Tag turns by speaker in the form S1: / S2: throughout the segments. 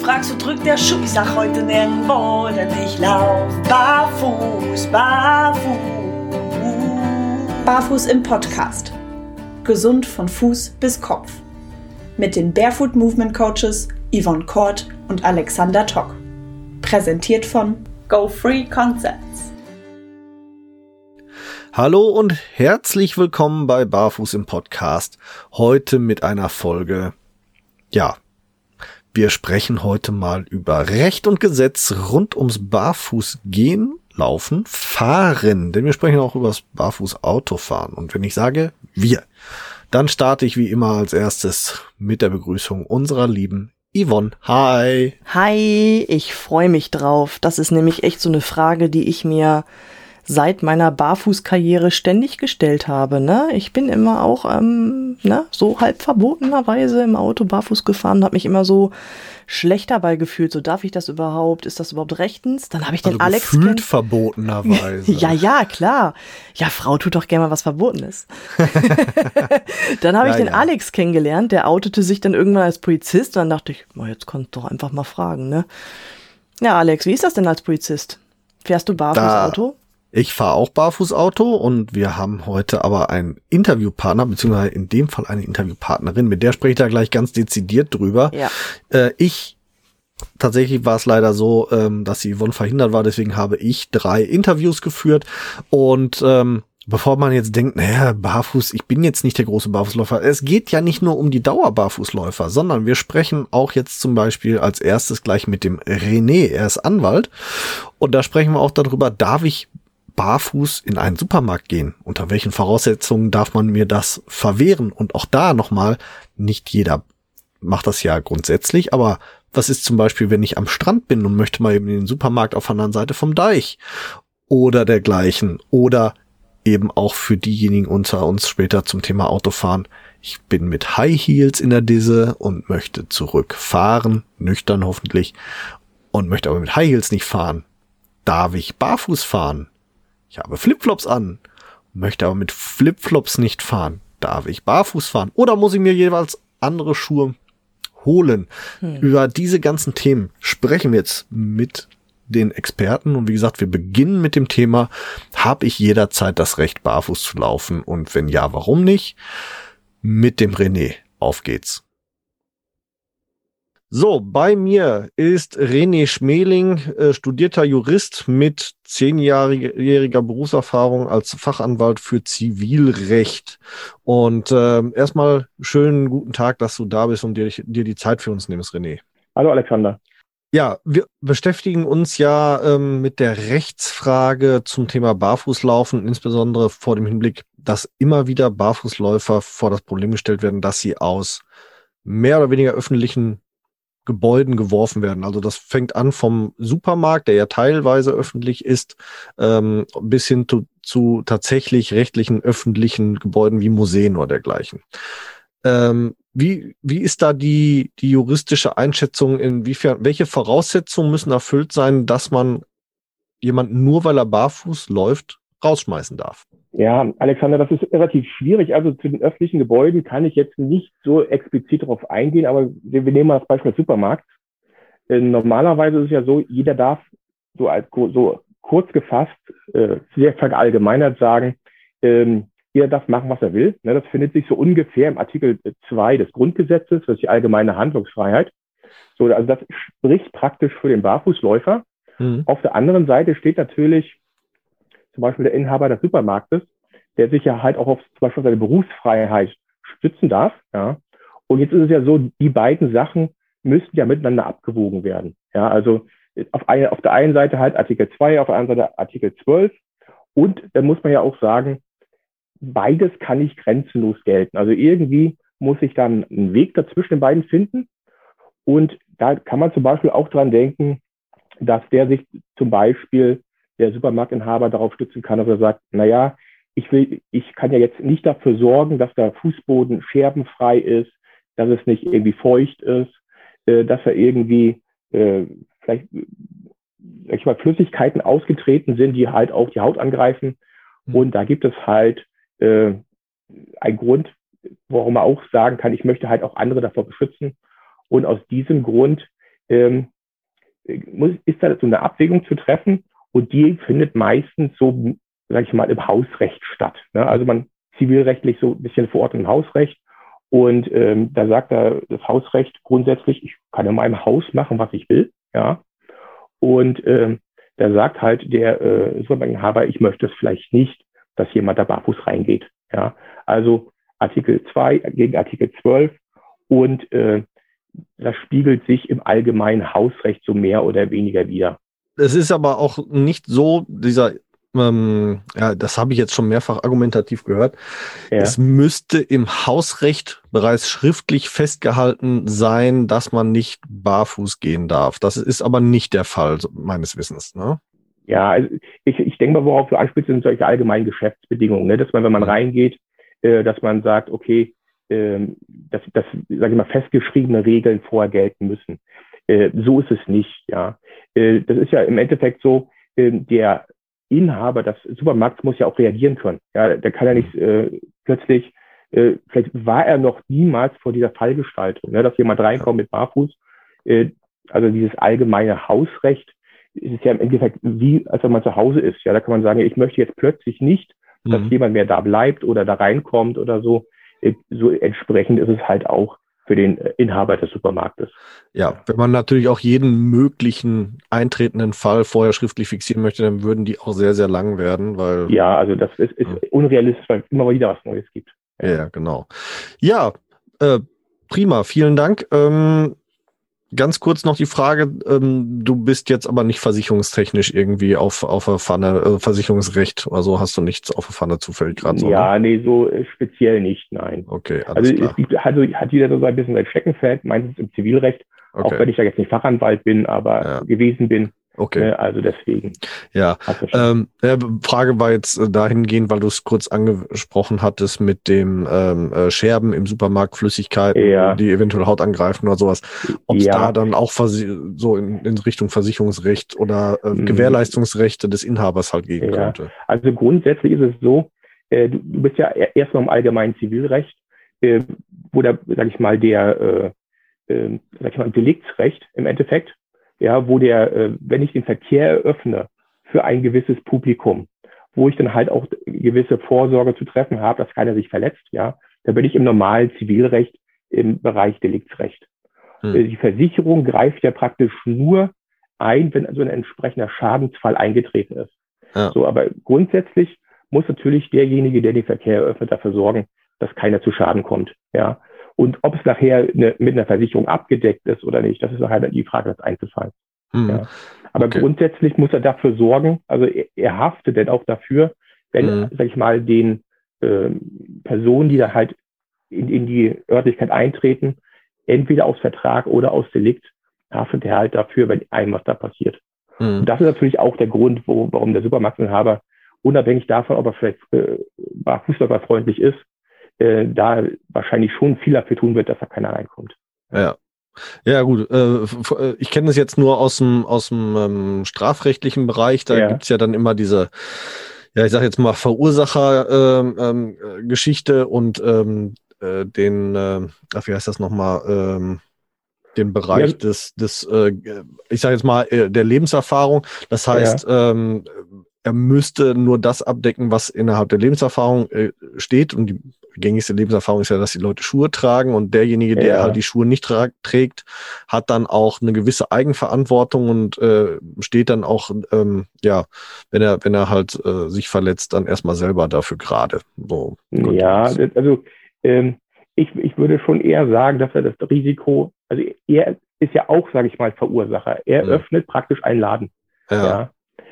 S1: fragst, wo drückt der Schuh? Ich sag heute nirgendwo, denn ich lauf barfuß, barfuß.
S2: Barfuß im Podcast. Gesund von Fuß bis Kopf. Mit den Barefoot Movement Coaches Yvonne Kort und Alexander Tock. Präsentiert von Go Free Concepts.
S3: Hallo und herzlich willkommen bei Barfuß im Podcast. Heute mit einer Folge, ja, wir sprechen heute mal über Recht und Gesetz rund ums Barfußgehen, Laufen, Fahren. Denn wir sprechen auch über das Barfuß-Autofahren. Und wenn ich sage wir, dann starte ich wie immer als erstes mit der Begrüßung unserer lieben Yvonne. Hi.
S4: Hi, ich freue mich drauf. Das ist nämlich echt so eine Frage, die ich mir seit meiner Barfußkarriere ständig gestellt habe. Ne? Ich bin immer auch ähm, ne, so halb verbotenerweise im Auto barfuß gefahren, habe mich immer so schlecht dabei gefühlt. So darf ich das überhaupt? Ist das überhaupt rechtens? Dann habe ich den
S3: also
S4: Alex
S3: gefühlt verbotenerweise.
S4: ja, ja, klar. Ja, Frau tut doch gerne mal was Verbotenes. dann habe ich ja, den ja. Alex kennengelernt. Der outete sich dann irgendwann als Polizist. Dann dachte ich, oh, jetzt kannst du doch einfach mal fragen. Ne? Ja, Alex, wie ist das denn als Polizist? Fährst du barfuß Auto?
S3: Ich fahre auch Barfußauto und wir haben heute aber einen Interviewpartner, beziehungsweise in dem Fall eine Interviewpartnerin, mit der spreche ich da gleich ganz dezidiert drüber. Ja. Äh, ich Tatsächlich war es leider so, ähm, dass die Yvonne verhindert war, deswegen habe ich drei Interviews geführt und ähm, bevor man jetzt denkt, naja, Barfuß, ich bin jetzt nicht der große Barfußläufer. Es geht ja nicht nur um die Dauerbarfußläufer, sondern wir sprechen auch jetzt zum Beispiel als erstes gleich mit dem René. Er ist Anwalt. Und da sprechen wir auch darüber, darf ich barfuß in einen Supermarkt gehen? Unter welchen Voraussetzungen darf man mir das verwehren? Und auch da nochmal, nicht jeder macht das ja grundsätzlich, aber was ist zum Beispiel, wenn ich am Strand bin und möchte mal eben in den Supermarkt auf der anderen Seite vom Deich oder dergleichen oder eben auch für diejenigen unter uns später zum Thema Autofahren. Ich bin mit High Heels in der Disse und möchte zurückfahren, nüchtern hoffentlich, und möchte aber mit High Heels nicht fahren. Darf ich barfuß fahren? Ich habe Flipflops an, möchte aber mit Flipflops nicht fahren. Darf ich barfuß fahren? Oder muss ich mir jeweils andere Schuhe holen? Hm. Über diese ganzen Themen sprechen wir jetzt mit den Experten. Und wie gesagt, wir beginnen mit dem Thema, habe ich jederzeit das Recht, barfuß zu laufen? Und wenn ja, warum nicht? Mit dem René. Auf geht's. So, bei mir ist René Schmeling, äh, studierter Jurist mit zehnjähriger Berufserfahrung als Fachanwalt für Zivilrecht. Und äh, erstmal schönen guten Tag, dass du da bist und dir, dir die Zeit für uns nimmst, René.
S5: Hallo Alexander.
S3: Ja, wir beschäftigen uns ja ähm, mit der Rechtsfrage zum Thema Barfußlaufen, insbesondere vor dem Hinblick, dass immer wieder Barfußläufer vor das Problem gestellt werden, dass sie aus mehr oder weniger öffentlichen Gebäuden geworfen werden. Also das fängt an vom Supermarkt, der ja teilweise öffentlich ist, ähm, bis hin zu, zu tatsächlich rechtlichen öffentlichen Gebäuden wie Museen oder dergleichen. Ähm, wie, wie ist da die, die juristische Einschätzung, inwiefern, welche Voraussetzungen müssen erfüllt sein, dass man jemanden nur weil er barfuß läuft, rausschmeißen darf?
S5: Ja, Alexander, das ist relativ schwierig. Also zu den öffentlichen Gebäuden kann ich jetzt nicht so explizit darauf eingehen, aber wir nehmen mal das Beispiel Supermarkt. Äh, normalerweise ist es ja so, jeder darf so als so kurz gefasst, äh, sehr verallgemeinert sagen, ähm, jeder darf machen, was er will. Ne, das findet sich so ungefähr im Artikel 2 des Grundgesetzes, das ist die allgemeine Handlungsfreiheit. So, also das spricht praktisch für den Barfußläufer. Mhm. Auf der anderen Seite steht natürlich zum Beispiel der Inhaber des Supermarktes, der sich ja halt auch auf zum Beispiel seine Berufsfreiheit stützen darf. Ja. Und jetzt ist es ja so, die beiden Sachen müssten ja miteinander abgewogen werden. Ja, also auf, eine, auf der einen Seite halt Artikel 2, auf der anderen Seite Artikel 12. Und da muss man ja auch sagen, beides kann nicht grenzenlos gelten. Also irgendwie muss ich dann einen Weg dazwischen den beiden finden. Und da kann man zum Beispiel auch dran denken, dass der sich zum Beispiel der Supermarktinhaber darauf stützen kann, dass er sagt, na ja, ich will, ich kann ja jetzt nicht dafür sorgen, dass der Fußboden scherbenfrei ist, dass es nicht irgendwie feucht ist, äh, dass er irgendwie äh, vielleicht sag ich mal, Flüssigkeiten ausgetreten sind, die halt auch die Haut angreifen. Mhm. Und da gibt es halt äh, einen Grund, warum man auch sagen kann, ich möchte halt auch andere davor beschützen. Und aus diesem Grund ähm, muss, ist da so eine Abwägung zu treffen und die findet meistens so, sag ich mal, im Hausrecht statt. Ne? Also man zivilrechtlich so ein bisschen vor Ort im Hausrecht und ähm, da sagt er das Hausrecht grundsätzlich, ich kann in meinem Haus machen, was ich will, ja. Und ähm, da sagt halt der äh, Supermarktinhaber, ich möchte es vielleicht nicht, dass jemand da barfuß reingeht. Ja, also Artikel 2 gegen Artikel 12 und äh, das spiegelt sich im allgemeinen Hausrecht so mehr oder weniger wieder.
S3: Es ist aber auch nicht so, dieser, ähm, ja, das habe ich jetzt schon mehrfach argumentativ gehört. Ja. Es müsste im Hausrecht bereits schriftlich festgehalten sein, dass man nicht barfuß gehen darf. Das ist aber nicht der Fall, meines Wissens. Ne?
S5: Ja, also ich, ich denke mal, worauf du anspielst, sind solche allgemeinen Geschäftsbedingungen, ne? dass man, wenn man reingeht, äh, dass man sagt, okay, äh, dass, dass sage ich mal, festgeschriebene Regeln vorher gelten müssen. Äh, so ist es nicht, ja. Äh, das ist ja im Endeffekt so, äh, der Inhaber des Supermarkts muss ja auch reagieren können. Ja, der kann ja nicht äh, plötzlich, äh, vielleicht war er noch niemals vor dieser Fallgestaltung, ne, dass jemand reinkommt mit Barfuß. Äh, also dieses allgemeine Hausrecht ist ja im Endeffekt wie, als wenn man zu Hause ist. Ja, da kann man sagen, ich möchte jetzt plötzlich nicht, dass mhm. jemand mehr da bleibt oder da reinkommt oder so. Äh, so entsprechend ist es halt auch für den Inhaber des Supermarktes.
S3: Ja, wenn man natürlich auch jeden möglichen eintretenden Fall vorher schriftlich fixieren möchte, dann würden die auch sehr, sehr lang werden, weil.
S5: Ja, also das ist, ist ja. unrealistisch, weil es immer wieder was Neues gibt.
S3: Ja, genau. Ja, äh, prima, vielen Dank. Ähm, Ganz kurz noch die Frage, ähm, du bist jetzt aber nicht versicherungstechnisch irgendwie auf, auf der Pfanne, äh, Versicherungsrecht oder so hast du nichts auf der Pfanne zufällig gerade
S5: so? Ja, ne? nee, so äh, speziell nicht, nein.
S3: Okay,
S5: alles also klar. Es gibt, also hat jeder so ein bisschen sein Steckenpferd, meistens im Zivilrecht, okay. auch wenn ich da jetzt nicht Fachanwalt bin, aber ja. gewesen bin.
S3: Okay.
S5: Ne, also deswegen.
S3: Ja. Ähm, ja, Frage war jetzt äh, dahingehend, weil du es kurz angesprochen hattest mit dem ähm, äh, Scherben im Supermarkt, Flüssigkeiten, ja. die eventuell Haut angreifen oder sowas. Ob es ja. da dann auch so in, in Richtung Versicherungsrecht oder äh, mhm. Gewährleistungsrechte des Inhabers halt gehen könnte.
S5: Also grundsätzlich ist es so, äh, du, bist ja erstmal im allgemeinen Zivilrecht, äh, wo da, sag ich mal, der, äh, äh, sag ich mal, Deliktsrecht im Endeffekt ja, wo der, äh, wenn ich den Verkehr eröffne für ein gewisses Publikum, wo ich dann halt auch gewisse Vorsorge zu treffen habe, dass keiner sich verletzt, ja, da bin ich im normalen Zivilrecht im Bereich Deliktsrecht. Hm. Äh, die Versicherung greift ja praktisch nur ein, wenn so ein entsprechender Schadensfall eingetreten ist. Ja. So, aber grundsätzlich muss natürlich derjenige, der den Verkehr eröffnet, dafür sorgen, dass keiner zu Schaden kommt. Ja, und ob es nachher eine, mit einer Versicherung abgedeckt ist oder nicht, das ist nachher die Frage des Einzelfalls. Mhm. Ja. Aber okay. grundsätzlich muss er dafür sorgen, also er, er haftet denn auch dafür, wenn, mhm. sag ich mal, den äh, Personen, die da halt in, in die Örtlichkeit eintreten, entweder aus Vertrag oder aus Delikt, haftet er halt dafür, wenn einem was da passiert. Mhm. Und das ist natürlich auch der Grund, wo, warum der Supermarktinhaber, unabhängig davon, ob er vielleicht äh, fußballerfreundlich ist, äh, da wahrscheinlich schon viel dafür tun wird, dass da keiner reinkommt.
S3: Ja. Ja, gut. Äh, äh ich kenne das jetzt nur aus dem, aus dem ähm, strafrechtlichen Bereich. Da ja. gibt's ja dann immer diese, ja, ich sage jetzt mal Verursacher-Geschichte ähm, ähm, und ähm, äh, den, äh, ach, wie heißt das nochmal, ähm, den Bereich ja. des, des äh, ich sage jetzt mal, der Lebenserfahrung. Das heißt, ja. ähm, er müsste nur das abdecken, was innerhalb der Lebenserfahrung äh, steht. Und die gängigste Lebenserfahrung ist ja, dass die Leute Schuhe tragen und derjenige, der ja. halt die Schuhe nicht trägt, hat dann auch eine gewisse Eigenverantwortung und äh, steht dann auch, ähm, ja, wenn er, wenn er halt äh, sich verletzt, dann erstmal selber dafür gerade. So
S5: ja, also ähm, ich, ich würde schon eher sagen, dass er das Risiko, also er ist ja auch, sage ich mal, Verursacher. Er mhm. öffnet praktisch einen Laden. ja. ja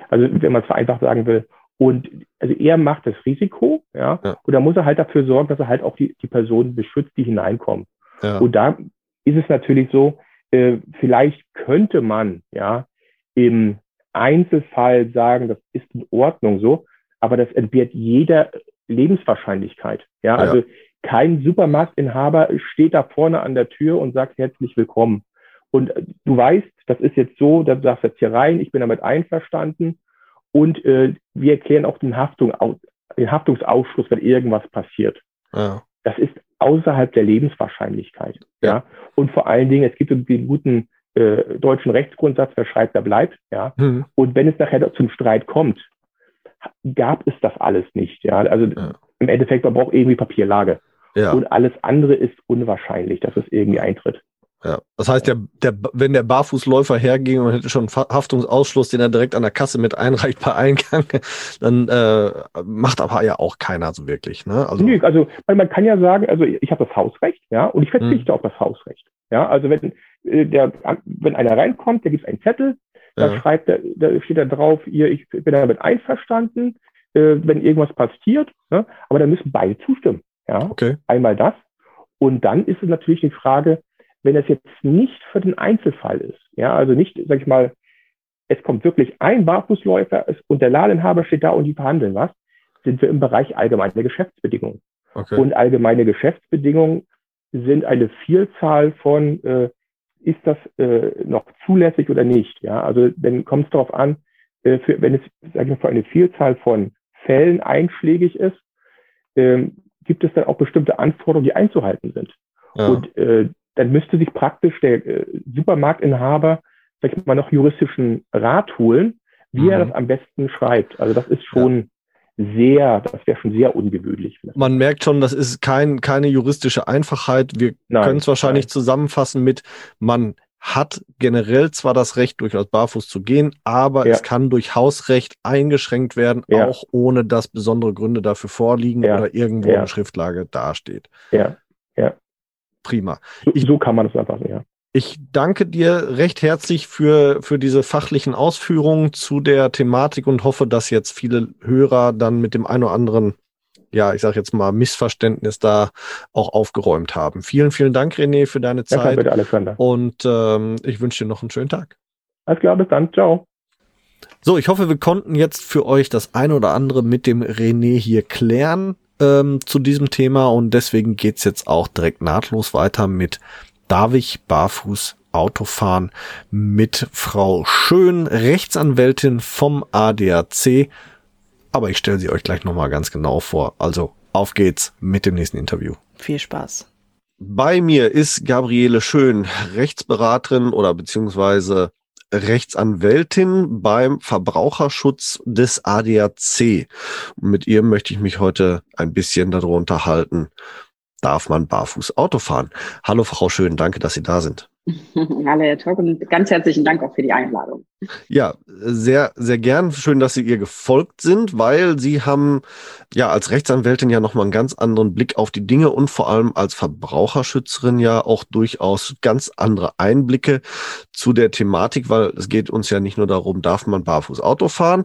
S5: also wenn man es vereinfacht sagen will. Und also er macht das Risiko, ja, ja. und da muss er halt dafür sorgen, dass er halt auch die, die Personen beschützt, die hineinkommen. Ja. Und da ist es natürlich so, äh, vielleicht könnte man ja im Einzelfall sagen, das ist in Ordnung so, aber das entbehrt jeder Lebenswahrscheinlichkeit. Ja, ja. also kein Supermarktinhaber steht da vorne an der Tür und sagt herzlich willkommen. Und äh, du weißt, das ist jetzt so, da sagst du jetzt hier rein, ich bin damit einverstanden. Und äh, wir erklären auch den, Haftung, den Haftungsausschluss, wenn irgendwas passiert. Ja. Das ist außerhalb der Lebenswahrscheinlichkeit. Ja. ja. Und vor allen Dingen, es gibt den guten äh, deutschen Rechtsgrundsatz, wer schreibt, der bleibt, ja. Mhm. Und wenn es nachher zum Streit kommt, gab es das alles nicht, ja. Also ja. im Endeffekt, man braucht irgendwie Papierlage. Ja. Und alles andere ist unwahrscheinlich, dass es irgendwie eintritt.
S3: Ja, das heißt, der, der, wenn der Barfußläufer herging und hätte schon Haftungsausschluss, den er direkt an der Kasse mit einreicht bei Eingang, dann äh, macht aber ja auch keiner so wirklich. Ne?
S5: Also, Nö, also man kann ja sagen, also ich habe das Hausrecht, ja, und ich verzichte hm. auf das Hausrecht. Ja, also wenn äh, der, wenn einer reinkommt, der gibt einen Zettel, ja. da schreibt er, da steht da drauf, ihr, ich bin damit einverstanden, äh, wenn irgendwas passiert, ne? aber da müssen beide zustimmen. Ja, okay. einmal das. Und dann ist es natürlich die Frage, wenn es jetzt nicht für den Einzelfall ist, ja, also nicht, sag ich mal, es kommt wirklich ein Barfußläufer und der Ladenhaber steht da und die verhandeln was, sind wir im Bereich allgemeine Geschäftsbedingungen. Okay. Und allgemeine Geschäftsbedingungen sind eine Vielzahl von, äh, ist das äh, noch zulässig oder nicht? Ja, also dann kommt es darauf an, äh, für, wenn es, sag ich mal, für eine Vielzahl von Fällen einschlägig ist, ähm, gibt es dann auch bestimmte Anforderungen, die einzuhalten sind. Ja. Und äh, dann müsste sich praktisch der äh, Supermarktinhaber sag ich mal, noch juristischen Rat holen, wie mhm. er das am besten schreibt. Also das ist schon ja. sehr, das wäre schon sehr ungewöhnlich.
S3: Man merkt schon, das ist kein, keine juristische Einfachheit. Wir können es wahrscheinlich nein. zusammenfassen mit, man hat generell zwar das Recht, durchaus barfuß zu gehen, aber ja. es kann durch Hausrecht eingeschränkt werden, ja. auch ohne dass besondere Gründe dafür vorliegen ja. oder irgendwo eine Schriftlage dasteht.
S5: Ja,
S3: prima.
S5: Ich, so kann man es einfach, ja.
S3: Ich danke dir recht herzlich für, für diese fachlichen Ausführungen zu der Thematik und hoffe, dass jetzt viele Hörer dann mit dem einen oder anderen, ja, ich sage jetzt mal, Missverständnis da auch aufgeräumt haben. Vielen, vielen Dank, René, für deine Zeit. Ja,
S5: bitte, Alexander.
S3: Und ähm, ich wünsche dir noch einen schönen Tag.
S5: Alles klar, bis dann. Ciao.
S3: So, ich hoffe, wir konnten jetzt für euch das eine oder andere mit dem René hier klären ähm, zu diesem Thema und deswegen geht's jetzt auch direkt nahtlos weiter mit Darf ich barfuß Autofahren mit Frau Schön, Rechtsanwältin vom ADAC. Aber ich stelle sie euch gleich nochmal ganz genau vor. Also auf geht's mit dem nächsten Interview.
S4: Viel Spaß.
S3: Bei mir ist Gabriele Schön, Rechtsberaterin oder beziehungsweise Rechtsanwältin beim Verbraucherschutz des ADAC. Und mit ihr möchte ich mich heute ein bisschen darüber unterhalten. Darf man barfuß Auto fahren? Hallo Frau Schön, danke, dass Sie da sind.
S6: Hallo Herr Tock und ganz herzlichen Dank auch für die Einladung.
S3: Ja, sehr, sehr gern. Schön, dass Sie ihr gefolgt sind, weil Sie haben ja als Rechtsanwältin ja nochmal einen ganz anderen Blick auf die Dinge und vor allem als Verbraucherschützerin ja auch durchaus ganz andere Einblicke zu der Thematik, weil es geht uns ja nicht nur darum, darf man barfuß Auto fahren,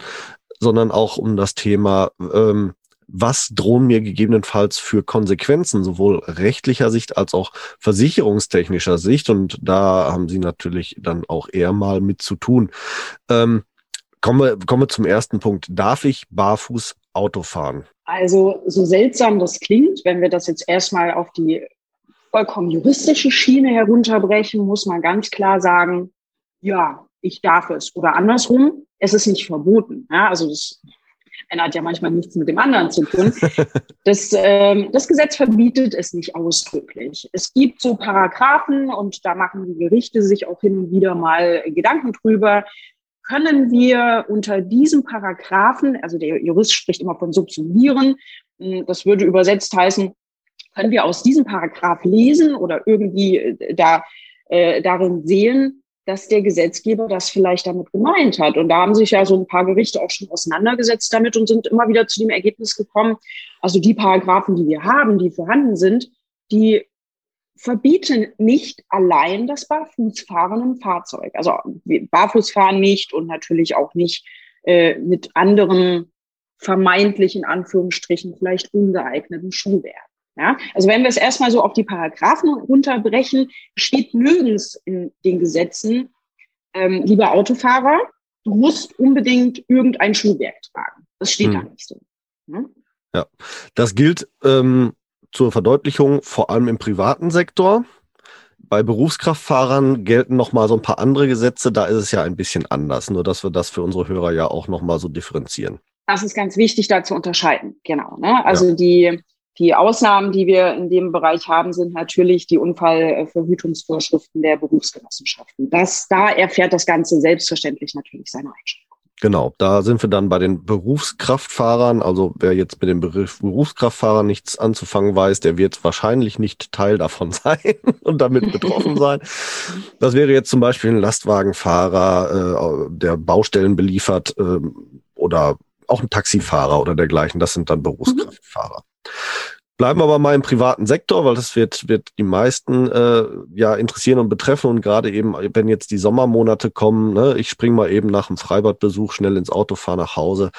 S3: sondern auch um das Thema, ähm, was drohen mir gegebenenfalls für Konsequenzen, sowohl rechtlicher Sicht als auch versicherungstechnischer Sicht. Und da haben Sie natürlich dann auch eher mal mit zu tun. Ähm, kommen, wir, zum ersten Punkt. Darf ich barfuß Auto fahren?
S6: Also so seltsam das klingt, wenn wir das jetzt erstmal auf die vollkommen juristische Schiene herunterbrechen, muss man ganz klar sagen, ja, ich darf es. Oder andersrum, es ist nicht verboten. Ja, also das einer hat ja manchmal nichts mit dem anderen zu tun. Das, ähm, das Gesetz verbietet es nicht ausdrücklich. Es gibt so Paragraphen und da machen die Gerichte sich auch hin und wieder mal Gedanken drüber. Können wir unter diesem Paragraphen, also der Jurist spricht immer von subsumieren, hm, das würde übersetzt heißen, können wir aus diesem Paragraph lesen oder irgendwie äh, da, äh, darin sehen, dass der Gesetzgeber das vielleicht damit gemeint hat. Und da haben sich ja so ein paar Gerichte auch schon auseinandergesetzt damit und sind immer wieder zu dem Ergebnis gekommen, also die Paragraphen, die wir haben, die vorhanden sind, die verbieten nicht allein das Barfußfahren im Fahrzeug. Also Barfußfahren nicht und natürlich auch nicht äh, mit anderen vermeintlichen Anführungsstrichen vielleicht ungeeigneten Schuhwerk. Ja, also wenn wir es erstmal so auf die Paragraphen runterbrechen, steht nirgends in den Gesetzen, ähm, lieber Autofahrer, du musst unbedingt irgendein Schuhwerk tragen. Das steht hm. da nicht so.
S3: Ja, ja. das gilt ähm, zur Verdeutlichung vor allem im privaten Sektor. Bei Berufskraftfahrern gelten noch mal so ein paar andere Gesetze. Da ist es ja ein bisschen anders. Nur, dass wir das für unsere Hörer ja auch noch mal so differenzieren.
S6: Das ist ganz wichtig, da zu unterscheiden. Genau. Ne? Also ja. die Die Ausnahmen, die wir in dem Bereich haben, sind natürlich die Unfallverhütungsvorschriften der Berufsgenossenschaften. Das, da erfährt das Ganze selbstverständlich natürlich seine Einschränkungen.
S3: Genau, da sind wir dann bei den Berufskraftfahrern. Also wer jetzt mit dem Begriff Berufskraftfahrer nichts anzufangen weiß, der wird wahrscheinlich nicht Teil davon sein und damit betroffen sein. Das wäre jetzt zum Beispiel ein Lastwagenfahrer, äh, der Baustellen beliefert äh, oder auch ein Taxifahrer oder dergleichen. Das sind dann Berufskraftfahrer. Bleiben wir aber mal im privaten Sektor, weil das wird, wird die meisten äh, ja interessieren und betreffen. Und gerade eben, wenn jetzt die Sommermonate kommen, ne, ich spring mal eben nach dem Freibadbesuch schnell ins Auto, fahre nach Hause.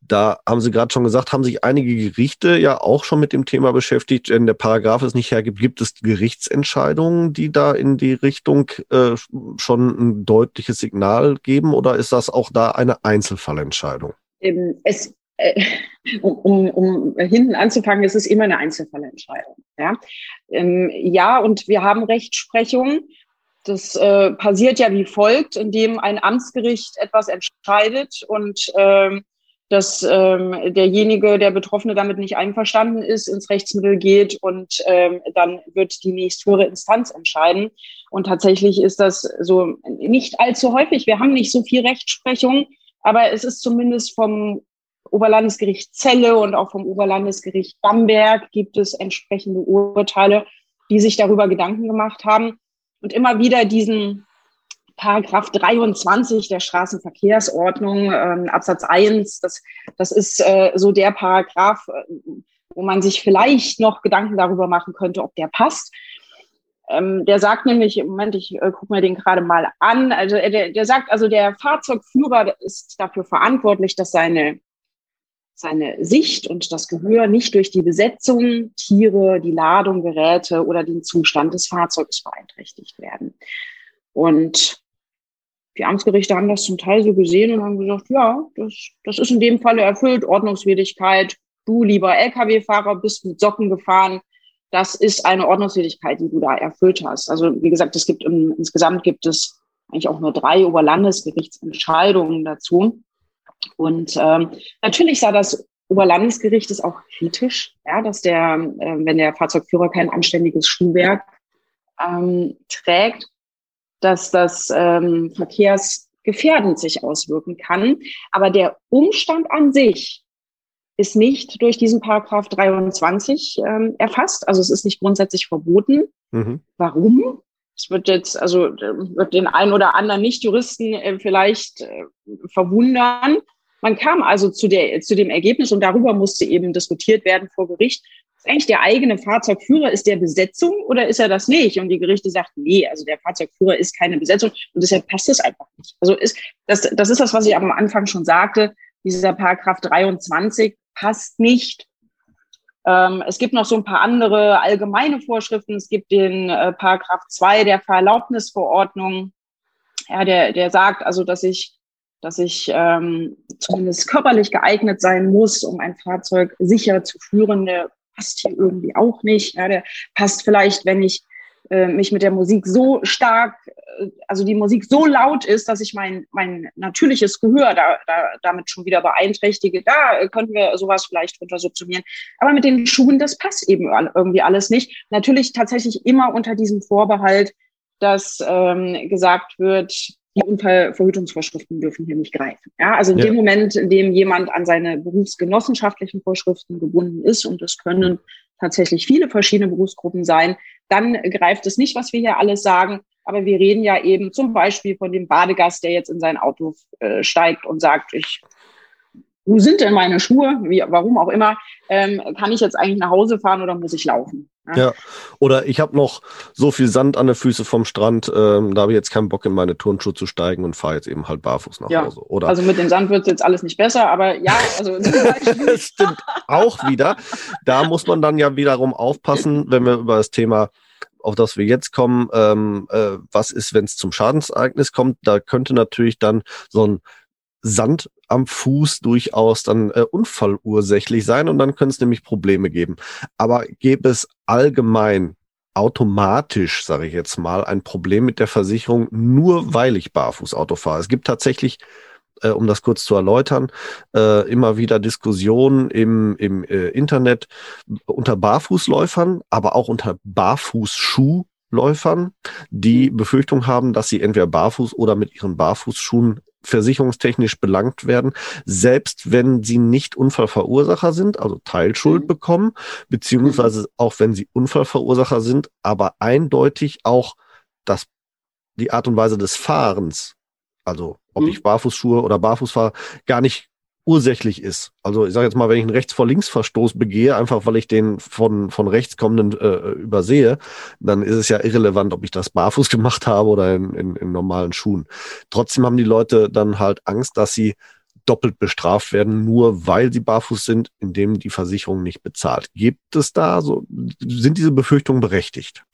S3: Da haben Sie gerade schon gesagt, haben sich einige Gerichte ja auch schon mit dem Thema beschäftigt. Wenn der Paragraph es nicht hergibt, gibt es Gerichtsentscheidungen, die da in die Richtung äh, schon ein deutliches Signal geben? Oder ist das auch da eine Einzelfallentscheidung?
S6: Ähm, es äh, um, um hinten anzufangen, es ist immer eine Einzelfallentscheidung. Ja, ähm, ja und wir haben Rechtsprechung. Das äh, passiert ja wie folgt, indem ein Amtsgericht etwas entscheidet und ähm, dass ähm, derjenige, der Betroffene damit nicht einverstanden ist, ins Rechtsmittel geht und ähm, dann wird die nächsthöhere Instanz entscheiden. Und tatsächlich ist das so nicht allzu häufig. Wir haben nicht so viel Rechtsprechung, aber es ist zumindest vom Oberlandesgericht Celle und auch vom Oberlandesgericht Bamberg gibt es entsprechende Urteile, die sich darüber Gedanken gemacht haben und immer wieder diesen Paragraph 23 der Straßenverkehrsordnung, äh, Absatz 1, das, das ist äh, so der Paragraph, äh, wo man sich vielleicht noch Gedanken darüber machen könnte, ob der passt. Ähm, der sagt nämlich, Moment, ich äh, gucke mir den gerade mal an, also äh, der, der sagt, also der Fahrzeugführer ist dafür verantwortlich, dass seine seine Sicht und das Gehör nicht durch die Besetzung, Tiere, die Ladung, Geräte oder den Zustand des Fahrzeugs beeinträchtigt werden. Und die Amtsgerichte haben das zum Teil so gesehen und haben gesagt, ja, das, das ist in dem Falle erfüllt, Ordnungswidrigkeit. Du, lieber Lkw-Fahrer, bist mit Socken gefahren. Das ist eine Ordnungswidrigkeit, die du da erfüllt hast. Also wie gesagt, es gibt im, insgesamt gibt es eigentlich auch nur drei Oberlandesgerichtsentscheidungen dazu. Und ähm, natürlich sah das Oberlandesgericht es auch kritisch, ja, dass der, äh, wenn der Fahrzeugführer kein anständiges Schuhwerk ähm, trägt, dass das ähm, verkehrsgefährdend sich auswirken kann. Aber der Umstand an sich ist nicht durch diesen Paragraph 23 ähm, erfasst. Also es ist nicht grundsätzlich verboten. Mhm. Warum? Es wird jetzt, also wird den einen oder anderen Nicht-Juristen äh, vielleicht äh, verwundern. Man kam also zu, der, zu dem Ergebnis und darüber musste eben diskutiert werden vor Gericht. Ist eigentlich der eigene Fahrzeugführer, ist der Besetzung oder ist er das nicht? Und die Gerichte sagten, nee, also der Fahrzeugführer ist keine Besetzung und deshalb passt es einfach nicht. Also ist, das, das ist das, was ich am Anfang schon sagte. Dieser Paragraph 23 passt nicht. Ähm, es gibt noch so ein paar andere allgemeine Vorschriften. Es gibt den äh, Paragraph 2 der Vererlaubnisverordnung. Ja, der, der sagt also, dass ich dass ich ähm, zumindest körperlich geeignet sein muss, um ein Fahrzeug sicher zu führen. Der passt hier irgendwie auch nicht. Ja, der passt vielleicht, wenn ich äh, mich mit der Musik so stark, äh, also die Musik so laut ist, dass ich mein, mein natürliches Gehör da, da, damit schon wieder beeinträchtige. Da äh, könnten wir sowas vielleicht runter subsumieren. Aber mit den Schuhen, das passt eben irgendwie alles nicht. Natürlich tatsächlich immer unter diesem Vorbehalt, dass ähm, gesagt wird, die Unfallverhütungsvorschriften dürfen hier nicht greifen. Ja, also in ja. dem Moment, in dem jemand an seine berufsgenossenschaftlichen Vorschriften gebunden ist, und das können tatsächlich viele verschiedene Berufsgruppen sein, dann greift es nicht, was wir hier alles sagen. Aber wir reden ja eben zum Beispiel von dem Badegast, der jetzt in sein Auto äh, steigt und sagt, ich wo sind denn meine Schuhe? Wie, warum auch immer. Ähm, kann ich jetzt eigentlich nach Hause fahren oder muss ich laufen?
S3: Ja, ja. oder ich habe noch so viel Sand an den Füßen vom Strand, ähm, da habe ich jetzt keinen Bock in meine Turnschuhe zu steigen und fahre jetzt eben halt barfuß nach ja. Hause. Oder
S6: also mit dem Sand wird jetzt alles nicht besser, aber ja, also
S3: das stimmt auch wieder. Da muss man dann ja wiederum aufpassen, wenn wir über das Thema auf das wir jetzt kommen, ähm, äh, was ist, wenn es zum Schadensereignis kommt? Da könnte natürlich dann so ein Sand am Fuß durchaus dann äh, unfallursächlich sein und dann können es nämlich Probleme geben. Aber gäbe es allgemein automatisch, sage ich jetzt mal, ein Problem mit der Versicherung, nur weil ich Barfußauto fahre. Es gibt tatsächlich äh, um das kurz zu erläutern, äh, immer wieder Diskussionen im, im äh, Internet unter Barfußläufern, aber auch unter Barfußschuhläufern, die mhm. Befürchtung haben, dass sie entweder barfuß oder mit ihren Barfußschuhen versicherungstechnisch belangt werden, selbst wenn sie nicht Unfallverursacher sind, also Teilschuld mhm. bekommen, beziehungsweise auch wenn sie Unfallverursacher sind, aber eindeutig auch das, die Art und Weise des Fahrens, also ob mhm. ich Barfußschuhe oder Barfuß fahre, gar nicht ursächlich ist. Also ich sage jetzt mal, wenn ich einen rechts vor links Verstoß begehe, einfach weil ich den von von rechts kommenden äh, übersehe, dann ist es ja irrelevant, ob ich das barfuß gemacht habe oder in, in, in normalen Schuhen. Trotzdem haben die Leute dann halt Angst, dass sie doppelt bestraft werden, nur weil sie barfuß sind, indem die Versicherung nicht bezahlt. Gibt es da so, sind diese Befürchtungen berechtigt?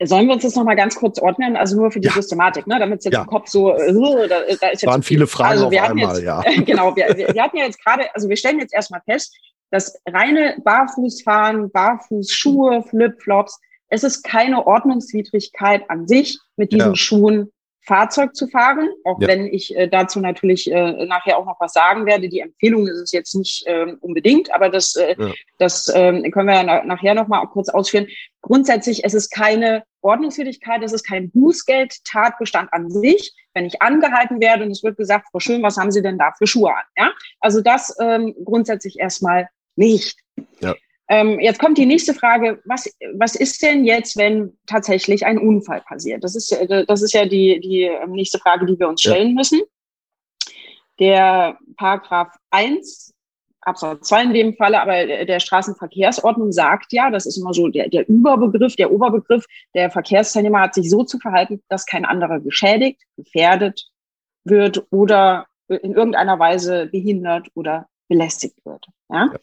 S6: Sollen wir uns das nochmal ganz kurz ordnen? Also nur für die ja. Systematik, ne? damit es jetzt ja. im Kopf so, äh,
S3: da, da ist jetzt waren viele Fragen also auf einmal,
S6: jetzt,
S3: ja.
S6: genau, wir, wir, wir hatten ja jetzt gerade, also wir stellen jetzt erstmal fest, dass reine Barfußfahren, Barfußschuhe, Flipflops, es ist keine Ordnungswidrigkeit an sich, mit diesen ja. Schuhen Fahrzeug zu fahren, auch ja. wenn ich äh, dazu natürlich äh, nachher auch noch was sagen werde. Die Empfehlung ist es jetzt nicht äh, unbedingt, aber das, äh, ja. das äh, können wir ja na nachher noch mal kurz ausführen. Grundsätzlich, es ist keine Ordnungswidrigkeit, es ist kein Bußgeld-Tatbestand an sich, wenn ich angehalten werde und es wird gesagt, Frau Schön, was haben Sie denn da für Schuhe an? Ja? Also das ähm, grundsätzlich erstmal nicht. Ja. Ähm, jetzt kommt die nächste Frage, was, was ist denn jetzt, wenn tatsächlich ein Unfall passiert? Das ist, das ist ja die, die ähm, nächste Frage, die wir uns stellen ja. müssen. Der Paragraph 1 Absatz 2 in dem Falle, aber der Straßenverkehrsordnung sagt ja, das ist immer so der, der Überbegriff, der Oberbegriff, der Verkehrsteilnehmer hat sich so zu verhalten, dass kein anderer geschädigt, gefährdet wird oder in irgendeiner Weise behindert oder belästigt wird. Ja? ja.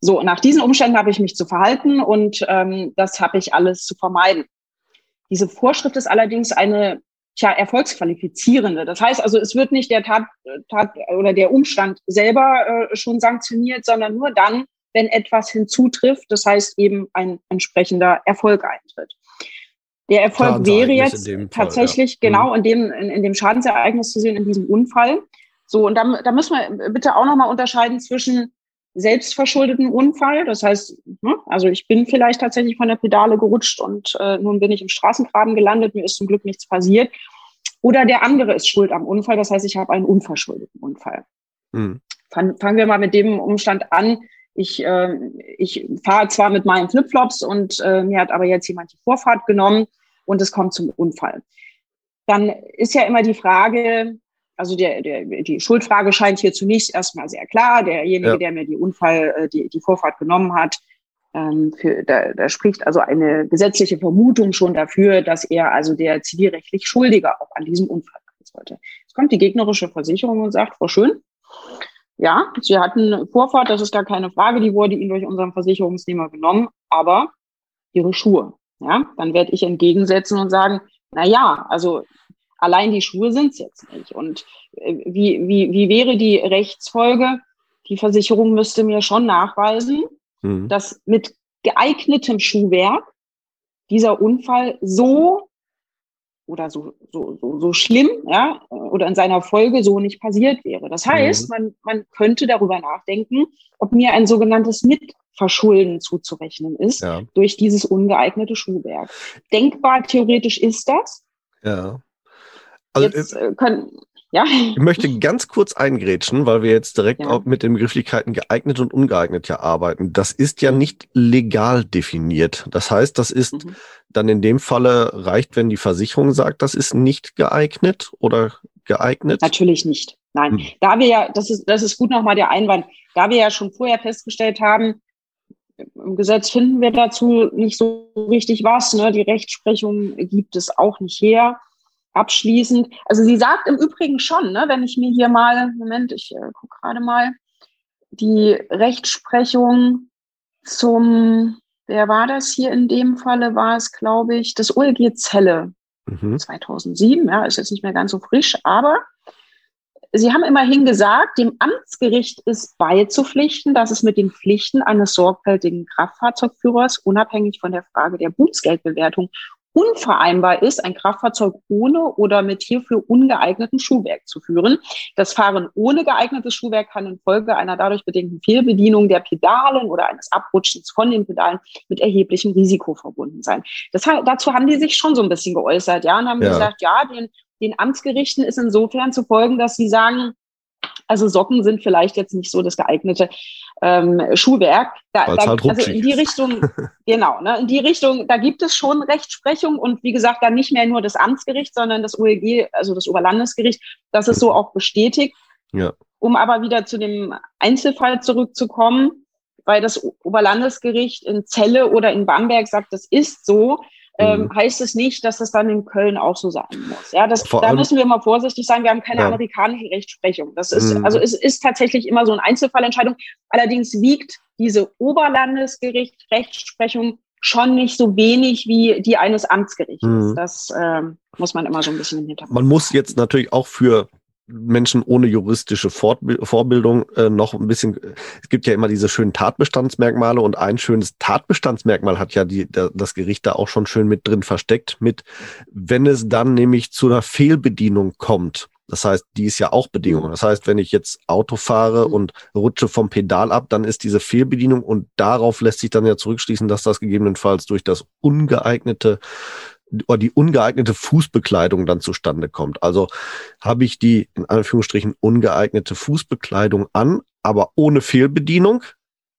S6: So, nach diesen Umständen habe ich mich zu verhalten und ähm, das habe ich alles zu vermeiden. Diese Vorschrift ist allerdings eine tja, erfolgsqualifizierende. Das heißt also, es wird nicht der Tat, Tat oder der Umstand selber äh, schon sanktioniert, sondern nur dann, wenn etwas hinzutrifft. Das heißt eben ein entsprechender Erfolg eintritt. Der Erfolg wäre jetzt tatsächlich ja. genau mhm. in dem, in, in, dem Schadensereignis zu sehen, in diesem Unfall. So, und da, da müssen wir bitte auch nochmal unterscheiden zwischen selbstverschuldeten Unfall. Das heißt, ne, also ich bin vielleicht tatsächlich von der Pedale gerutscht und äh, nun bin ich im Straßengraben gelandet, mir ist zum Glück nichts passiert. Oder der andere ist schuld am Unfall, das heißt, ich habe einen unverschuldeten Unfall. Mhm. Fangen wir mal mit dem Umstand an. Ich, äh, ich fahre zwar mit meinen Flipflops und äh, mir hat aber jetzt jemand die Vorfahrt genommen und es kommt zum Unfall. Dann ist ja immer die Frage, also der, der, die Schuldfrage scheint hier zunächst erstmal sehr klar. Derjenige, ja. der mir die Unfall, äh, die, die Vorfahrt genommen hat, ähm, für, da, da spricht also eine gesetzliche Vermutung schon dafür, dass er also der zivilrechtlich Schuldige auch an diesem Unfall sein sollte. Jetzt kommt die gegnerische Versicherung und sagt, Frau Schön, ja, Sie hatten Vorfahrt, das ist gar keine Frage, die wurde Ihnen durch unseren Versicherungsnehmer genommen, aber Ihre Schuhe. Ja, dann werde ich entgegensetzen und sagen, na ja, also Allein die Schuhe sind es jetzt nicht. Und äh, wie, wie, wie wäre die Rechtsfolge? Die Versicherung müsste mir schon nachweisen, mhm. dass mit geeignetem Schuhwerk dieser Unfall so oder so, so, so, so schlimm, ja, oder in seiner Folge so nicht passiert wäre. Das heißt, mhm. man, man könnte darüber nachdenken, ob mir ein sogenanntes Mitverschulden zuzurechnen ist ja. durch dieses ungeeignete Schuhwerk. Denkbar theoretisch ist das.
S3: Ja.
S6: Also, jetzt äh, können, ja.
S3: Ich möchte ganz kurz eingrätschen, weil wir jetzt direkt ja. auch mit den Begrifflichkeiten geeignet und ungeeignet ja arbeiten. Das ist ja nicht legal definiert. Das heißt, das ist mhm. dann in dem Falle reicht, wenn die Versicherung sagt, das ist nicht geeignet oder geeignet?
S6: Natürlich nicht. Nein. Mhm. Da wir ja, das ist, das ist gut nochmal der Einwand, da wir ja schon vorher festgestellt haben, im Gesetz finden wir dazu nicht so richtig was. Ne? Die Rechtsprechung gibt es auch nicht her abschließend. Also sie sagt im Übrigen schon, ne, wenn ich mir hier mal, Moment, ich äh, gucke gerade mal, die Rechtsprechung zum, wer war das hier in dem Falle, war es, glaube ich, das OLG Zelle mhm. 2007, ja, ist jetzt nicht mehr ganz so frisch, aber Sie haben immerhin gesagt, dem Amtsgericht ist beizupflichten, dass es mit den Pflichten eines sorgfältigen Kraftfahrzeugführers unabhängig von der Frage der Bußgeldbewertung unvereinbar ist, ein Kraftfahrzeug ohne oder mit hierfür ungeeigneten Schuhwerk zu führen. Das Fahren ohne geeignetes Schuhwerk kann infolge einer dadurch bedingten Fehlbedienung der Pedalen oder eines Abrutschens von den Pedalen mit erheblichem Risiko verbunden sein. Das, dazu haben die sich schon so ein bisschen geäußert, ja, und haben ja. gesagt, ja, den, den Amtsgerichten ist insofern zu folgen, dass sie sagen, also Socken sind vielleicht jetzt nicht so das geeignete ähm, Schuhwerk. Da, da, halt also in die Richtung, genau, ne, in die Richtung, da gibt es schon Rechtsprechung und wie gesagt, dann nicht mehr nur das Amtsgericht, sondern das OEG, also das Oberlandesgericht, das ist so auch bestätigt. Ja. Um aber wieder zu dem Einzelfall zurückzukommen, weil das Oberlandesgericht in Celle oder in Bamberg sagt, das ist so, ähm, mhm. heißt es nicht, dass das dann in Köln auch so sein muss. Ja, das, da müssen wir mal vorsichtig sein. Wir haben keine ja. amerikanische Rechtsprechung. Das ist, mhm. also es ist tatsächlich immer so eine Einzelfallentscheidung. Allerdings wiegt diese Oberlandesgericht Rechtsprechung schon nicht so wenig wie die eines Amtsgerichts. Mhm. Das ähm, muss man immer so ein bisschen im Hintergrund.
S3: Man muss jetzt natürlich auch für Menschen ohne juristische Vorbildung äh, noch ein bisschen, es gibt ja immer diese schönen Tatbestandsmerkmale und ein schönes Tatbestandsmerkmal hat ja die, der, das Gericht da auch schon schön mit drin versteckt, mit, wenn es dann nämlich zu einer Fehlbedienung kommt. Das heißt, die ist ja auch Bedingung. Das heißt, wenn ich jetzt Auto fahre und rutsche vom Pedal ab, dann ist diese Fehlbedienung und darauf lässt sich dann ja zurückschließen, dass das gegebenenfalls durch das ungeeignete oder die ungeeignete Fußbekleidung dann zustande kommt. Also habe ich die in Anführungsstrichen ungeeignete Fußbekleidung an, aber ohne Fehlbedienung,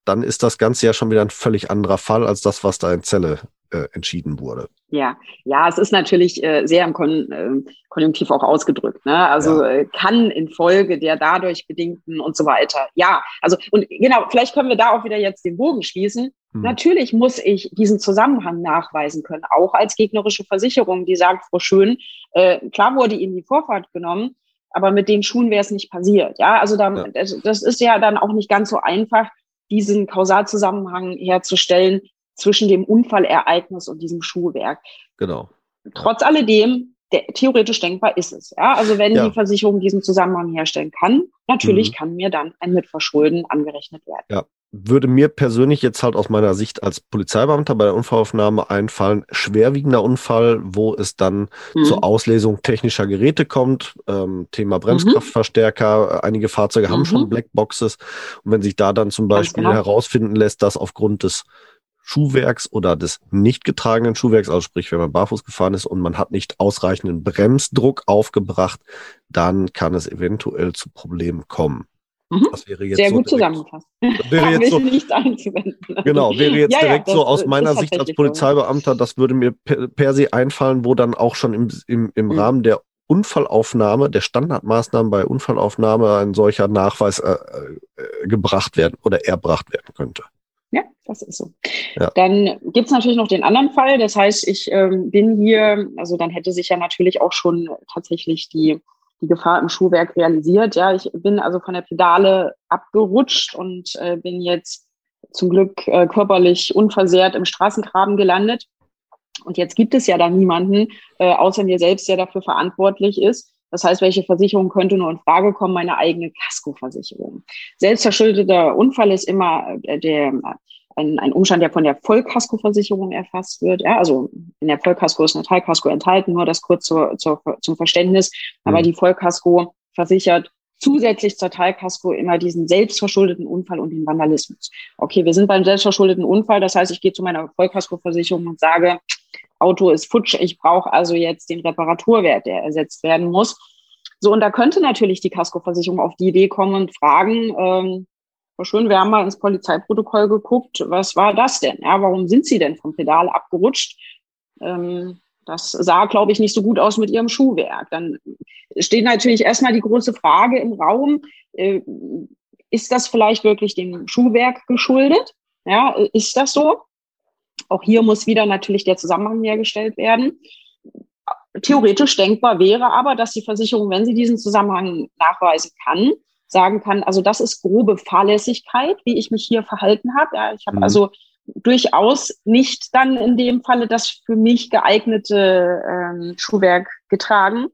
S3: dann ist das Ganze ja schon wieder ein völlig anderer Fall als das, was da in Zelle äh, entschieden wurde.
S6: Ja, ja, es ist natürlich äh, sehr im Kon äh, Konjunktiv auch ausgedrückt. Ne? Also ja. äh, kann infolge der dadurch bedingten und so weiter. Ja, also und genau, vielleicht können wir da auch wieder jetzt den Bogen schließen. Hm. Natürlich muss ich diesen Zusammenhang nachweisen können, auch als gegnerische Versicherung, die sagt, Frau Schön, äh, klar wurde Ihnen die Vorfahrt genommen, aber mit den Schuhen wäre es nicht passiert. Ja, also da, ja. Das, das ist ja dann auch nicht ganz so einfach, diesen Kausalzusammenhang herzustellen zwischen dem Unfallereignis und diesem Schuhwerk.
S3: Genau.
S6: Trotz alledem, der, theoretisch denkbar ist es. Ja? Also wenn ja. die Versicherung diesen Zusammenhang herstellen kann, natürlich mhm. kann mir dann ein Mitverschulden angerechnet werden.
S3: Ja, würde mir persönlich jetzt halt aus meiner Sicht als Polizeibeamter bei der Unfallaufnahme einfallen, schwerwiegender Unfall, wo es dann mhm. zur Auslesung technischer Geräte kommt, ähm, Thema Bremskraftverstärker, mhm. einige Fahrzeuge mhm. haben schon Blackboxes und wenn sich da dann zum Beispiel genau. herausfinden lässt, dass aufgrund des Schuhwerks oder des nicht getragenen Schuhwerks, also sprich, wenn man barfuß gefahren ist und man hat nicht ausreichenden Bremsdruck aufgebracht, dann kann es eventuell zu Problemen kommen.
S6: Mhm. Das wäre jetzt Sehr so gut direkt, zusammengefasst. Wäre
S3: jetzt so, nichts einzuwenden. Genau, wäre jetzt ja, direkt ja, so aus meiner Sicht als Polizeibeamter, das würde mir per, per, se einfallen, wo dann auch schon im, im, im mhm. Rahmen der Unfallaufnahme, der Standardmaßnahmen bei Unfallaufnahme ein solcher Nachweis äh, äh, gebracht werden oder erbracht werden könnte.
S6: Ja, das ist so. Ja. Dann gibt's natürlich noch den anderen Fall. Das heißt, ich ähm, bin hier, also dann hätte sich ja natürlich auch schon tatsächlich die die Gefahr im Schuhwerk realisiert. Ja, ich bin also von der Pedale abgerutscht und äh, bin jetzt zum Glück äh, körperlich unversehrt im Straßengraben gelandet. Und jetzt gibt es ja da niemanden, äh, außer mir selbst, der dafür verantwortlich ist. Das heißt, welche Versicherung könnte nur in Frage kommen? Meine eigene Kaskoversicherung. Selbstverschuldeter Unfall ist immer äh, der ein, ein Umstand, der von der Vollkaskoversicherung erfasst wird. Ja, also in der Vollkasko ist eine Teilkasko enthalten, nur das kurz zur, zur, zum Verständnis. Aber mhm. die Vollkasko versichert zusätzlich zur Teilkasko immer diesen selbstverschuldeten Unfall und den Vandalismus. Okay, wir sind beim selbstverschuldeten Unfall. Das heißt, ich gehe zu meiner Vollkaskoversicherung und sage, Auto ist futsch, ich brauche also jetzt den Reparaturwert, der ersetzt werden muss. So, und da könnte natürlich die Kaskoversicherung auf die Idee kommen und fragen, ähm, Schön, wir haben mal ins Polizeiprotokoll geguckt. Was war das denn? Ja, warum sind Sie denn vom Pedal abgerutscht? Ähm, das sah, glaube ich, nicht so gut aus mit Ihrem Schuhwerk. Dann steht natürlich erstmal die große Frage im Raum, äh, ist das vielleicht wirklich dem Schuhwerk geschuldet? Ja, ist das so? Auch hier muss wieder natürlich der Zusammenhang hergestellt werden. Theoretisch denkbar wäre aber, dass die Versicherung, wenn sie diesen Zusammenhang nachweisen kann, sagen kann, also das ist grobe Fahrlässigkeit, wie ich mich hier verhalten habe. Ja, ich habe mhm. also durchaus nicht dann in dem Falle das für mich geeignete ähm, Schuhwerk getragen.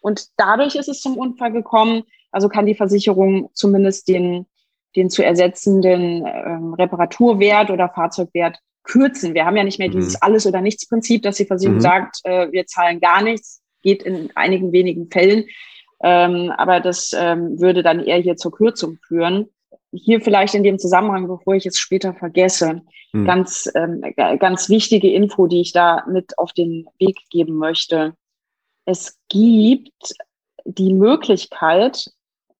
S6: Und dadurch ist es zum Unfall gekommen. Also kann die Versicherung zumindest den, den zu ersetzenden ähm, Reparaturwert oder Fahrzeugwert kürzen. Wir haben ja nicht mehr dieses mhm. Alles- oder Nichts-Prinzip, dass die Versicherung mhm. sagt, äh, wir zahlen gar nichts, geht in einigen wenigen Fällen. Ähm, aber das ähm, würde dann eher hier zur Kürzung führen. Hier vielleicht in dem Zusammenhang, bevor ich es später vergesse, mhm. ganz, ähm, ganz wichtige Info, die ich da mit auf den Weg geben möchte. Es gibt die Möglichkeit,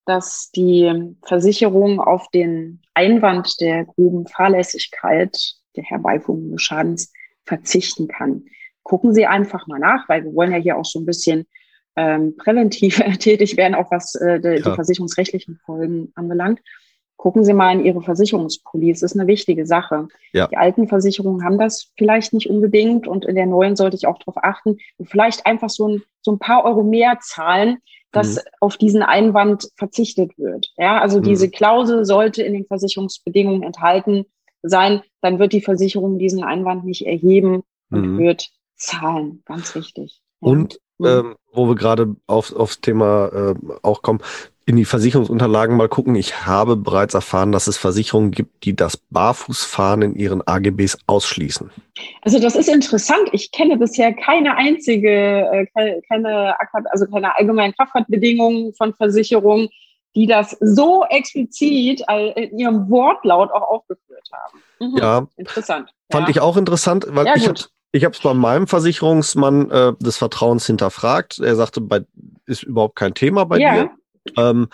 S6: dass die Versicherung auf den Einwand der groben Fahrlässigkeit, der Herbeiführung des Schadens verzichten kann. Gucken Sie einfach mal nach, weil wir wollen ja hier auch so ein bisschen ähm, präventiv tätig werden, auch was äh, die, ja. die versicherungsrechtlichen Folgen anbelangt. Gucken Sie mal in Ihre Versicherungspolice. Das ist eine wichtige Sache. Ja. Die alten Versicherungen haben das vielleicht nicht unbedingt und in der neuen sollte ich auch darauf achten und vielleicht einfach so ein, so ein paar Euro mehr zahlen, dass mhm. auf diesen Einwand verzichtet wird. Ja, also mhm. diese Klausel sollte in den Versicherungsbedingungen enthalten sein, dann wird die Versicherung diesen Einwand nicht erheben und mhm. wird zahlen. Ganz wichtig.
S3: Ja. Und mhm. ähm, wo wir gerade auf, aufs Thema äh, auch kommen, in die Versicherungsunterlagen mal gucken. Ich habe bereits erfahren, dass es Versicherungen gibt, die das Barfußfahren in ihren AGBs ausschließen.
S6: Also das ist interessant. Ich kenne bisher keine einzige, äh, keine, also keine allgemeinen Kraftfahrtbedingungen von Versicherungen, die das so explizit in ihrem Wortlaut auch aufgeführt haben.
S3: Mhm. Ja, interessant. Fand ja. ich auch interessant, weil ja, ich habe ich habe es bei meinem Versicherungsmann äh, des Vertrauens hinterfragt. Er sagte, bei, ist überhaupt kein Thema bei ja. dir. Ähm,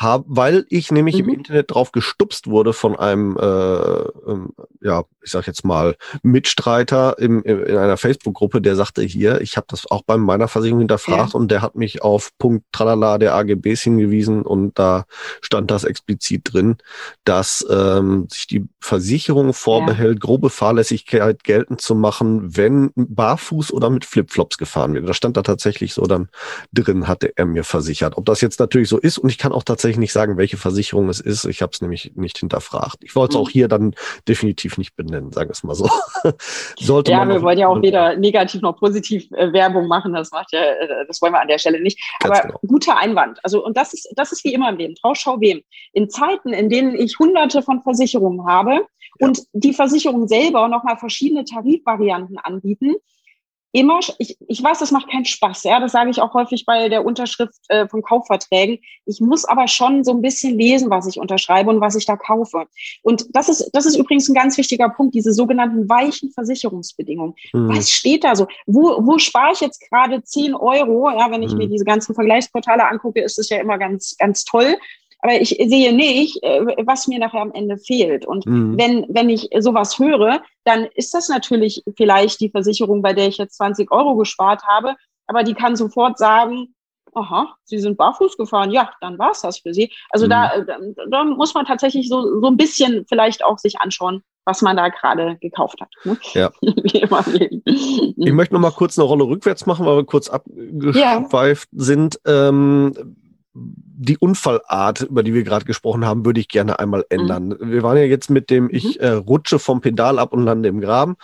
S3: hab, weil ich nämlich mhm. im Internet drauf gestupst wurde von einem, äh, ähm, ja, ich sag jetzt mal, Mitstreiter im, im in einer Facebook-Gruppe, der sagte hier, ich habe das auch bei meiner Versicherung hinterfragt ja. und der hat mich auf Punkt Tralala der AGBs hingewiesen und da stand das explizit drin, dass ähm, sich die Versicherung vorbehält, ja. grobe Fahrlässigkeit geltend zu machen, wenn barfuß oder mit Flipflops gefahren wird. Da stand da tatsächlich so dann drin, hatte er mir versichert. Ob das jetzt natürlich so ist und ich kann auch tatsächlich nicht sagen, welche Versicherung es ist. Ich habe es nämlich nicht hinterfragt. Ich wollte es mhm. auch hier dann definitiv nicht benennen nennen, sagen wir es mal so.
S6: Sollte ja, wir wollen ja auch weder negativ noch positiv äh, Werbung machen, das macht ja, äh, das wollen wir an der Stelle nicht. Aber genau. guter Einwand. Also, und das ist, das ist wie immer im Leben. Trauschau wem. In Zeiten, in denen ich hunderte von Versicherungen habe ja. und die Versicherungen selber nochmal verschiedene Tarifvarianten anbieten, immer, ich, ich weiß, das macht keinen Spaß, ja, das sage ich auch häufig bei der Unterschrift äh, von Kaufverträgen. Ich muss aber schon so ein bisschen lesen, was ich unterschreibe und was ich da kaufe. Und das ist, das ist übrigens ein ganz wichtiger Punkt, diese sogenannten weichen Versicherungsbedingungen. Mhm. Was steht da so? Wo, wo spare ich jetzt gerade 10 Euro? Ja, wenn ich mhm. mir diese ganzen Vergleichsportale angucke, ist es ja immer ganz, ganz toll aber ich sehe nicht, äh, was mir nachher am Ende fehlt. Und mhm. wenn, wenn ich sowas höre, dann ist das natürlich vielleicht die Versicherung, bei der ich jetzt 20 Euro gespart habe, aber die kann sofort sagen, aha, Sie sind barfuß gefahren, ja, dann war es das für Sie. Also mhm. da, da, da, muss man tatsächlich so, so ein bisschen vielleicht auch sich anschauen, was man da gerade gekauft hat. Ne?
S3: Ja. Ich möchte noch mal kurz eine Rolle rückwärts machen, weil wir kurz abgeschweift ja. sind. Ähm, die Unfallart, über die wir gerade gesprochen haben, würde ich gerne einmal mhm. ändern. Mhm. Wir waren ja jetzt mit dem, ich mhm. äh, rutsche vom Pedal ab und lande im Graben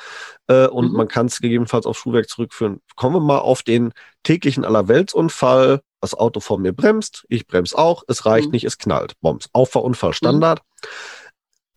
S3: äh, und mhm. man kann es gegebenenfalls auf Schuhwerk zurückführen. Kommen wir mal auf den täglichen Allerweltsunfall. Das Auto vor mir bremst, ich bremse auch, es reicht mhm. nicht, es knallt. Bombs. Auffahrunfall Standard. Mhm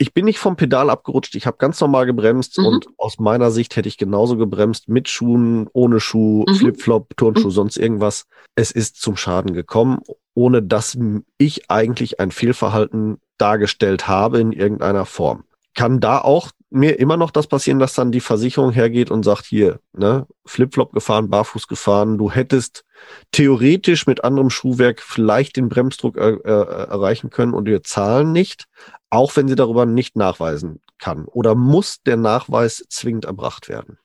S3: ich bin nicht vom Pedal abgerutscht, ich habe ganz normal gebremst und aus meiner Sicht hätte ich genauso gebremst mit Schuhen, ohne Schuh. Flipflop, Turnschuh, sonst irgendwas. Es ist zum Schaden gekommen, ohne dass ich eigentlich ein Fehlverhalten dargestellt habe in irgendeiner Form. Kann da auch mir immer noch das passieren, dass dann die Versicherung hergeht und sagt, hier, ne, Flipflop gefahren, barfuß gefahren, du hättest theoretisch mit anderem Schuhwerk vielleicht den Bremsdruck äh, äh, erreichen können und wir zahlen nicht, auch wenn sie darüber nicht nachweisen kann? Oder muss der Nachweis zwingend erbracht werden?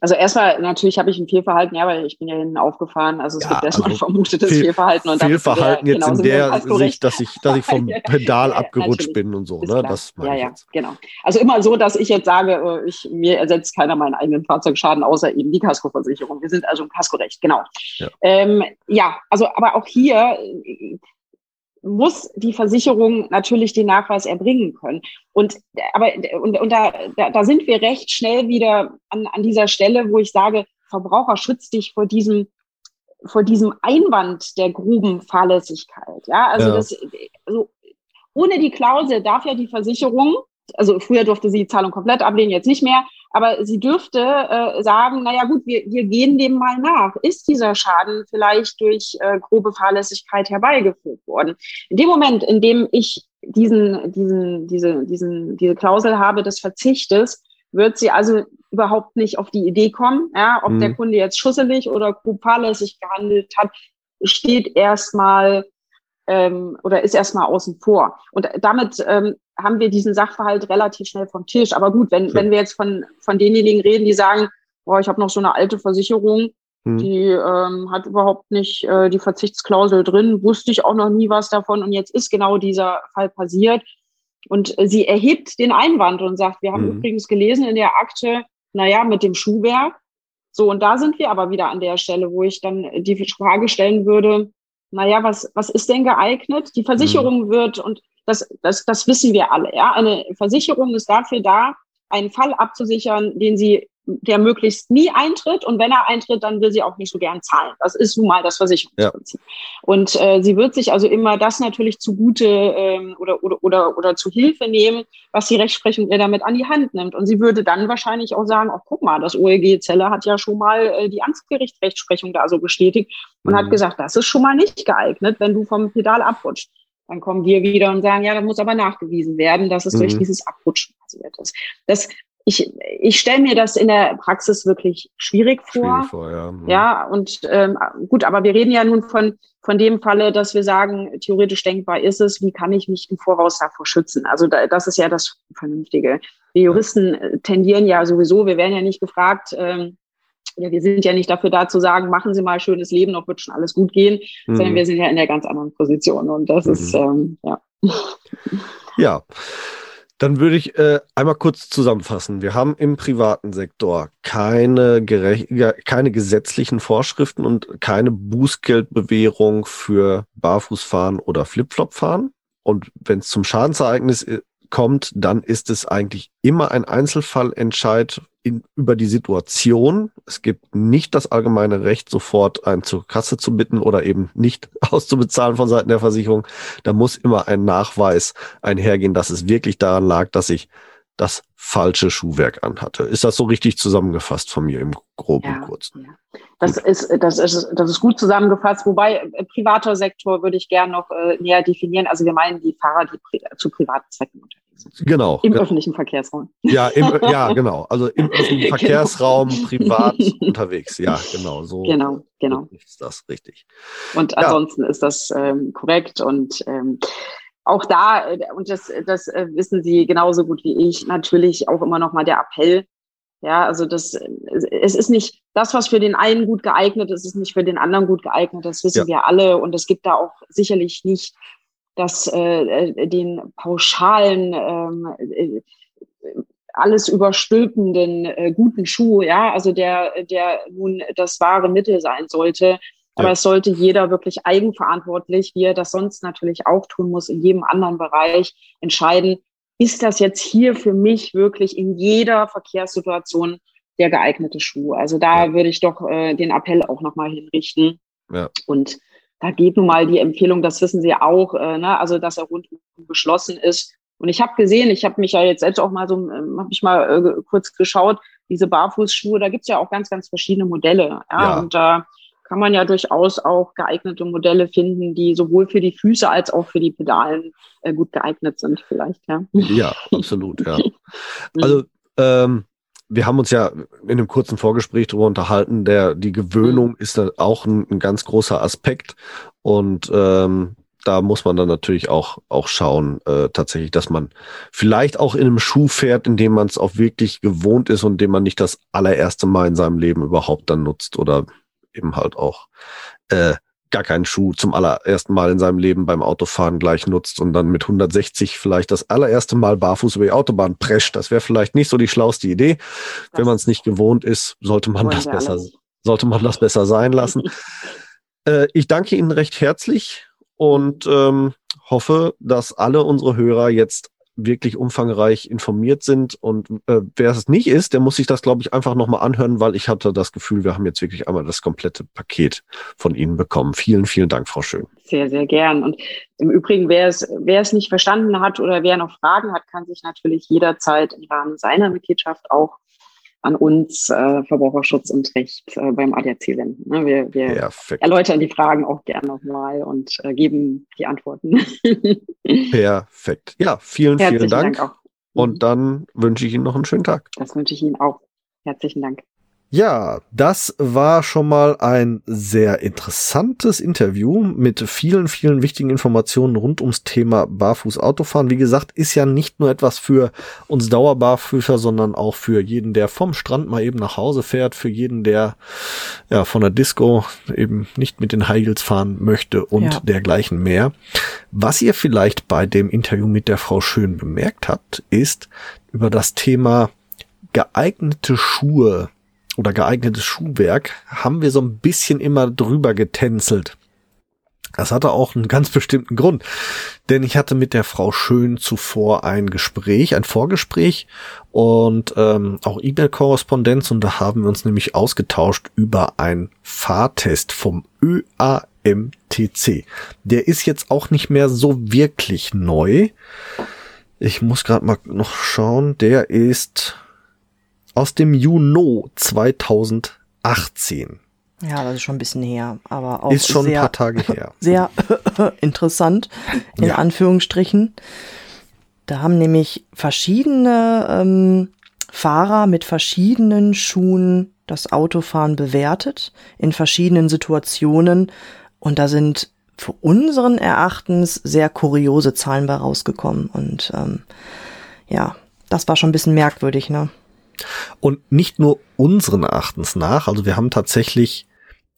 S6: Also erstmal, natürlich habe ich ein Fehlverhalten, ja, weil ich bin ja hinten aufgefahren. Also es ja, gibt erstmal also vermutetes Fehl Fehlverhalten.
S3: Und Fehlverhalten jetzt in der Sicht, dass ich, dass ich vom Pedal ja, abgerutscht bin und so. Ne? Das
S6: ja, ja, jetzt. genau. Also immer so, dass ich jetzt sage, äh, ich, mir ersetzt keiner meinen eigenen Fahrzeugschaden, außer eben die Kaskoversicherung. Wir sind also im Kaskorecht, genau. Ja. Ähm, ja, also aber auch hier muss die Versicherung natürlich den Nachweis erbringen können. Und aber und, und da, da, da sind wir recht schnell wieder an, an dieser Stelle, wo ich sage, Verbraucher schützt dich vor diesem vor diesem Einwand der groben Fahrlässigkeit. Ja, also ja. das also ohne die Klausel darf ja die Versicherung also früher durfte sie die Zahlung komplett ablehnen, jetzt nicht mehr, aber sie dürfte äh, sagen, naja gut, wir, wir gehen dem mal nach. Ist dieser Schaden vielleicht durch äh, grobe Fahrlässigkeit herbeigeführt worden? In dem Moment, in dem ich diesen, diesen, diese, diesen, diese Klausel habe des Verzichtes, wird sie also überhaupt nicht auf die Idee kommen, ja, ob mhm. der Kunde jetzt schusselig oder grob fahrlässig gehandelt hat, steht erstmal ähm, oder ist erstmal außen vor. Und damit ähm, haben wir diesen Sachverhalt relativ schnell vom Tisch. Aber gut, wenn, ja. wenn wir jetzt von, von denjenigen reden, die sagen, boah, ich habe noch so eine alte Versicherung, hm. die ähm, hat überhaupt nicht äh, die Verzichtsklausel drin, wusste ich auch noch nie was davon und jetzt ist genau dieser Fall passiert. Und äh, sie erhebt den Einwand und sagt, wir haben hm. übrigens gelesen in der Akte, naja, mit dem Schuhwerk. So, und da sind wir aber wieder an der Stelle, wo ich dann die Frage stellen würde, naja, was, was ist denn geeignet? Die Versicherung mhm. wird, und das, das, das wissen wir alle, ja, eine Versicherung ist dafür da, einen Fall abzusichern, den sie der möglichst nie eintritt und wenn er eintritt, dann will sie auch nicht so gern zahlen. Das ist nun mal das Versicherungsprinzip. Ja. Und äh, sie wird sich also immer das natürlich zugute ähm, oder, oder, oder, oder zu Hilfe nehmen, was die Rechtsprechung ihr damit an die Hand nimmt. Und sie würde dann wahrscheinlich auch sagen, ach guck mal, das OEG Zelle hat ja schon mal äh, die Amtsgerichtsrechtsprechung da so bestätigt und mhm. hat gesagt, das ist schon mal nicht geeignet, wenn du vom Pedal abrutscht. Dann kommen wir wieder und sagen, ja, da muss aber nachgewiesen werden, dass es mhm. durch dieses Abrutschen passiert ist. Das ich, ich stelle mir das in der Praxis wirklich schwierig vor. Schwierig vor ja. Mhm. ja, und ähm, gut, aber wir reden ja nun von, von dem Falle, dass wir sagen, theoretisch denkbar ist es, wie kann ich mich im Voraus davor schützen? Also da, das ist ja das Vernünftige. Wir Juristen äh, tendieren ja sowieso, wir werden ja nicht gefragt, ähm, ja, wir sind ja nicht dafür da zu sagen, machen Sie mal schönes Leben, noch wird schon alles gut gehen, mhm. sondern wir sind ja in der ganz anderen Position und das mhm. ist, ähm, ja.
S3: Ja. Dann würde ich äh, einmal kurz zusammenfassen. Wir haben im privaten Sektor keine, keine gesetzlichen Vorschriften und keine Bußgeldbewährung für Barfußfahren oder Flipflop-Fahren. Und wenn es zum Schadensereignis äh, kommt, dann ist es eigentlich immer ein Einzelfallentscheid in, über die Situation. Es gibt nicht das allgemeine Recht, sofort einen zur Kasse zu bitten oder eben nicht auszubezahlen von Seiten der Versicherung. Da muss immer ein Nachweis einhergehen, dass es wirklich daran lag, dass ich das falsche Schuhwerk anhatte. Ist das so richtig zusammengefasst von mir im Groben ja, Kurzen?
S6: Ja. Das ist, das ist, das ist gut zusammengefasst. Wobei äh, privater Sektor würde ich gerne noch äh, näher definieren. Also wir meinen die Fahrer, die pri zu privaten Zwecken unterwegs
S3: Genau.
S6: Im öffentlichen Verkehrsraum.
S3: Ja, im, ja, genau. Also im öffentlichen genau. Verkehrsraum privat unterwegs. Ja, genau. So
S6: genau, genau.
S3: ist das richtig.
S6: Und ansonsten ja. ist das ähm, korrekt und ähm, auch da, äh, und das, das äh, wissen Sie genauso gut wie ich, natürlich auch immer noch mal der Appell. Ja, also das, es ist nicht das, was für den einen gut geeignet ist, ist nicht für den anderen gut geeignet. Das wissen ja. wir alle. Und es gibt da auch sicherlich nicht dass äh, äh, den pauschalen ähm, äh, alles überstülpenden äh, guten Schuh, ja, also der, der nun das wahre Mittel sein sollte. Aber ja. es sollte jeder wirklich eigenverantwortlich, wie er das sonst natürlich auch tun muss, in jedem anderen Bereich entscheiden, ist das jetzt hier für mich wirklich in jeder Verkehrssituation der geeignete Schuh? Also da ja. würde ich doch äh, den Appell auch nochmal hinrichten. Ja. Und da geht nun mal die Empfehlung, das wissen Sie auch, äh, ne? also dass er rundum geschlossen ist. Und ich habe gesehen, ich habe mich ja jetzt selbst auch mal so, ähm, habe ich mal äh, kurz geschaut, diese Barfußschuhe, da gibt's ja auch ganz, ganz verschiedene Modelle. Ja? ja. Und da kann man ja durchaus auch geeignete Modelle finden, die sowohl für die Füße als auch für die Pedalen äh, gut geeignet sind, vielleicht. Ja,
S3: ja absolut, ja. Also ähm, wir haben uns ja in einem kurzen Vorgespräch darüber unterhalten, der die Gewöhnung mhm. ist dann auch ein, ein, ganz großer Aspekt und ähm, da muss man dann natürlich auch auch schauen, äh, tatsächlich, dass man vielleicht auch in einem Schuh fährt, in dem man es auch wirklich gewohnt ist und den man nicht das allererste Mal in seinem Leben überhaupt dann nutzt oder eben halt auch äh, gar keinen Schuh zum allerersten Mal in seinem Leben beim Autofahren gleich nutzt und dann mit 160 vielleicht das allererste Mal barfuß über die Autobahn prescht. Das wäre vielleicht nicht so die schlauste Idee. Das Wenn man es nicht gewohnt ist, sollte man das besser, sollte man das besser sein lassen. äh, ich danke Ihnen recht herzlich und ähm, hoffe, dass alle unsere Hörer jetzt
S7: wirklich umfangreich informiert sind. Und äh, wer es nicht ist, der muss sich das, glaube ich, einfach nochmal anhören, weil ich hatte das Gefühl, wir haben jetzt wirklich einmal das komplette Paket von Ihnen bekommen. Vielen, vielen Dank, Frau Schön.
S6: Sehr, sehr gern. Und im Übrigen, wer es, wer es nicht verstanden hat oder wer noch Fragen hat, kann sich natürlich jederzeit im Rahmen seiner Mitgliedschaft auch an uns äh, Verbraucherschutz und Recht äh, beim ADAC wenden. Ne? Wir, wir erläutern die Fragen auch gern nochmal und äh, geben die Antworten.
S7: Perfekt. Ja, vielen, Herzlichen vielen Dank. Dank und dann wünsche ich Ihnen noch einen schönen Tag.
S6: Das wünsche ich Ihnen auch. Herzlichen Dank.
S7: Ja, das war schon mal ein sehr interessantes Interview mit vielen, vielen wichtigen Informationen rund ums Thema Barfuß Autofahren. Wie gesagt, ist ja nicht nur etwas für uns Dauerbarfüßer, sondern auch für jeden, der vom Strand mal eben nach Hause fährt, für jeden, der ja von der Disco eben nicht mit den High Heels fahren möchte und ja. dergleichen mehr. Was ihr vielleicht bei dem Interview mit der Frau Schön bemerkt habt, ist über das Thema geeignete Schuhe oder geeignetes Schuhwerk haben wir so ein bisschen immer drüber getänzelt. Das hatte auch einen ganz bestimmten Grund, denn ich hatte mit der Frau Schön zuvor ein Gespräch, ein Vorgespräch und ähm, auch E-Mail-Korrespondenz und da haben wir uns nämlich ausgetauscht über einen Fahrtest vom ÖAMTC. Der ist jetzt auch nicht mehr so wirklich neu. Ich muss gerade mal noch schauen, der ist aus dem Juni 2018.
S4: Ja, das ist schon ein bisschen her, aber auch
S7: ist schon
S4: sehr,
S7: ein paar Tage her.
S4: Sehr interessant in ja. Anführungsstrichen. Da haben nämlich verschiedene ähm, Fahrer mit verschiedenen Schuhen das Autofahren bewertet in verschiedenen Situationen und da sind für unseren Erachtens sehr kuriose Zahlen bei rausgekommen und ähm, ja, das war schon ein bisschen merkwürdig, ne?
S7: Und nicht nur unseren Erachtens nach, also wir haben tatsächlich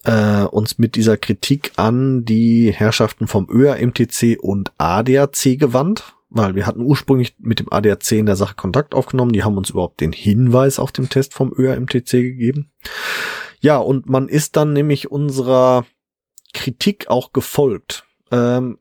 S7: äh, uns mit dieser Kritik an die Herrschaften vom ÖRMTC und ADAC gewandt, weil wir hatten ursprünglich mit dem ADAC in der Sache Kontakt aufgenommen, die haben uns überhaupt den Hinweis auf dem Test vom ÖRMTC gegeben. Ja, und man ist dann nämlich unserer Kritik auch gefolgt. Ähm,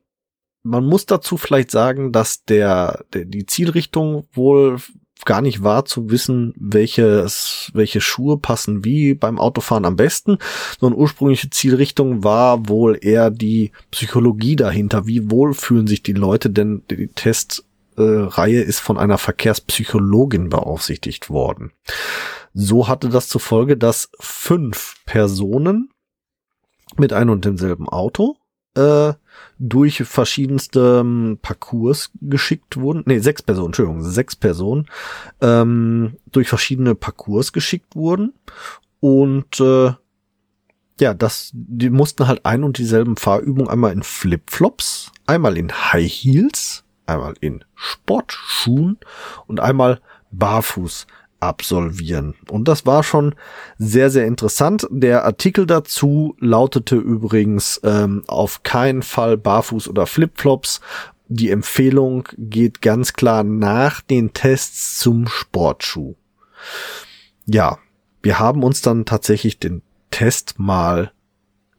S7: man muss dazu vielleicht sagen, dass der, der die Zielrichtung wohl gar nicht wahr zu wissen, welches, welche Schuhe passen wie beim Autofahren am besten, sondern ursprüngliche Zielrichtung war wohl eher die Psychologie dahinter. Wie wohl fühlen sich die Leute, denn die Testreihe ist von einer Verkehrspsychologin beaufsichtigt worden. So hatte das zur Folge, dass fünf Personen mit einem und demselben Auto äh, durch verschiedenste ähm, Parcours geschickt wurden. Nee, sechs Personen, Entschuldigung, sechs Personen ähm, durch verschiedene Parcours geschickt wurden. Und äh, ja, das, die mussten halt ein und dieselben Fahrübungen einmal in Flipflops, einmal in High Heels, einmal in Sportschuhen und einmal barfuß absolvieren. Und das war schon sehr, sehr interessant. Der Artikel dazu lautete übrigens ähm, auf keinen Fall Barfuß oder Flipflops. Die Empfehlung geht ganz klar nach den Tests zum Sportschuh. Ja, wir haben uns dann tatsächlich den Test mal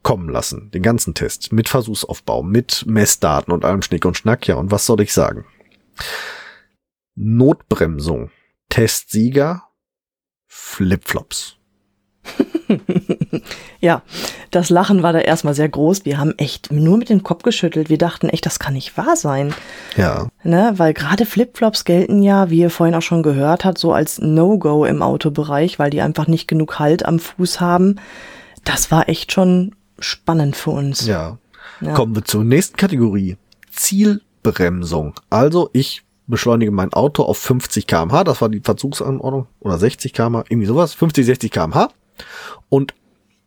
S7: kommen lassen. Den ganzen Test. Mit Versuchsaufbau, mit Messdaten und allem Schnick und Schnack. Ja, und was soll ich sagen? Notbremsung Testsieger Flipflops.
S4: ja, das Lachen war da erstmal sehr groß. Wir haben echt nur mit dem Kopf geschüttelt. Wir dachten echt, das kann nicht wahr sein.
S7: Ja.
S4: Ne, weil gerade Flipflops gelten ja, wie ihr vorhin auch schon gehört habt, so als No-Go im Autobereich, weil die einfach nicht genug Halt am Fuß haben. Das war echt schon spannend für uns.
S7: Ja. ja. Kommen wir zur nächsten Kategorie. Zielbremsung. Also ich beschleunige mein Auto auf 50 kmh, das war die Verzugsanordnung, oder 60 kmh, irgendwie sowas, 50, 60 kmh und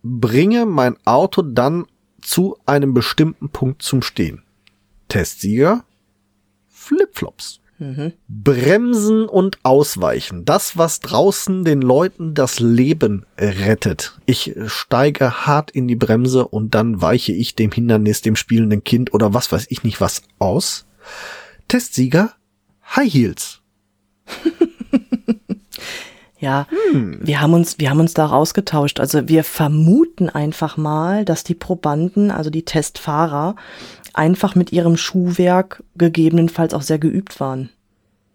S7: bringe mein Auto dann zu einem bestimmten Punkt zum Stehen. Testsieger, Flipflops. Mhm. Bremsen und ausweichen. Das, was draußen den Leuten das Leben rettet. Ich steige hart in die Bremse und dann weiche ich dem Hindernis, dem spielenden Kind oder was weiß ich nicht was aus. Testsieger, High Heels.
S4: ja, hm. wir haben uns, wir haben uns da rausgetauscht. Also wir vermuten einfach mal, dass die Probanden, also die Testfahrer, einfach mit ihrem Schuhwerk gegebenenfalls auch sehr geübt waren.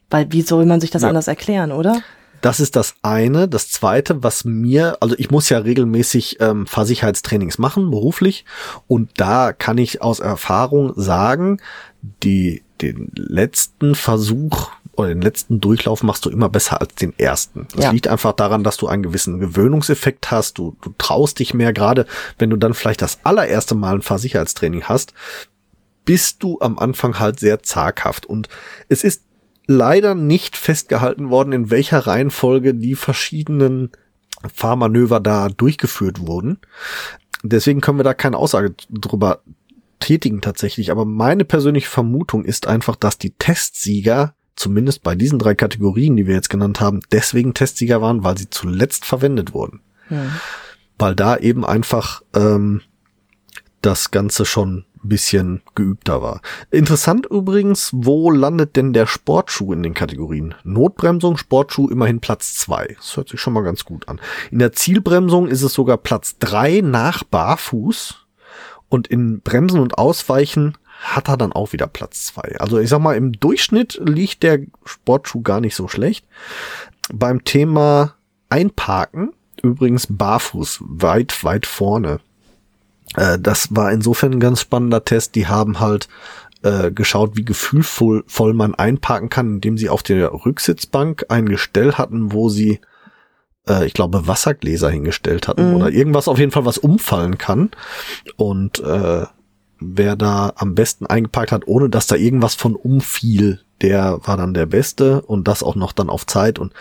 S4: Weil wie soll man sich das ja. anders erklären, oder?
S7: Das ist das eine. Das zweite, was mir, also ich muss ja regelmäßig ähm, Fahrsicherheitstrainings machen, beruflich. Und da kann ich aus Erfahrung sagen, die, den letzten Versuch oder den letzten Durchlauf machst du immer besser als den ersten. Das ja. liegt einfach daran, dass du einen gewissen Gewöhnungseffekt hast. Du, du traust dich mehr, gerade wenn du dann vielleicht das allererste Mal ein Fahrsicherheitstraining hast, bist du am Anfang halt sehr zaghaft. Und es ist leider nicht festgehalten worden, in welcher Reihenfolge die verschiedenen Fahrmanöver da durchgeführt wurden. Deswegen können wir da keine Aussage drüber tätigen tatsächlich. Aber meine persönliche Vermutung ist einfach, dass die Testsieger zumindest bei diesen drei Kategorien, die wir jetzt genannt haben, deswegen Testsieger waren, weil sie zuletzt verwendet wurden. Ja. Weil da eben einfach ähm, das Ganze schon bisschen geübter war. Interessant übrigens, wo landet denn der Sportschuh in den Kategorien? Notbremsung, Sportschuh immerhin Platz zwei. Das hört sich schon mal ganz gut an. In der Zielbremsung ist es sogar Platz drei nach Barfuß. Und in Bremsen und Ausweichen hat er dann auch wieder Platz zwei. Also ich sag mal, im Durchschnitt liegt der Sportschuh gar nicht so schlecht. Beim Thema Einparken übrigens barfuß weit, weit vorne. Äh, das war insofern ein ganz spannender Test. Die haben halt äh, geschaut, wie gefühlvoll voll man einparken kann, indem sie auf der Rücksitzbank ein Gestell hatten, wo sie, äh, ich glaube, Wassergläser hingestellt hatten mhm. oder irgendwas auf jeden Fall, was umfallen kann. Und äh, wer da am besten eingeparkt hat, ohne dass da irgendwas von umfiel, der war dann der Beste und das auch noch dann auf Zeit. Und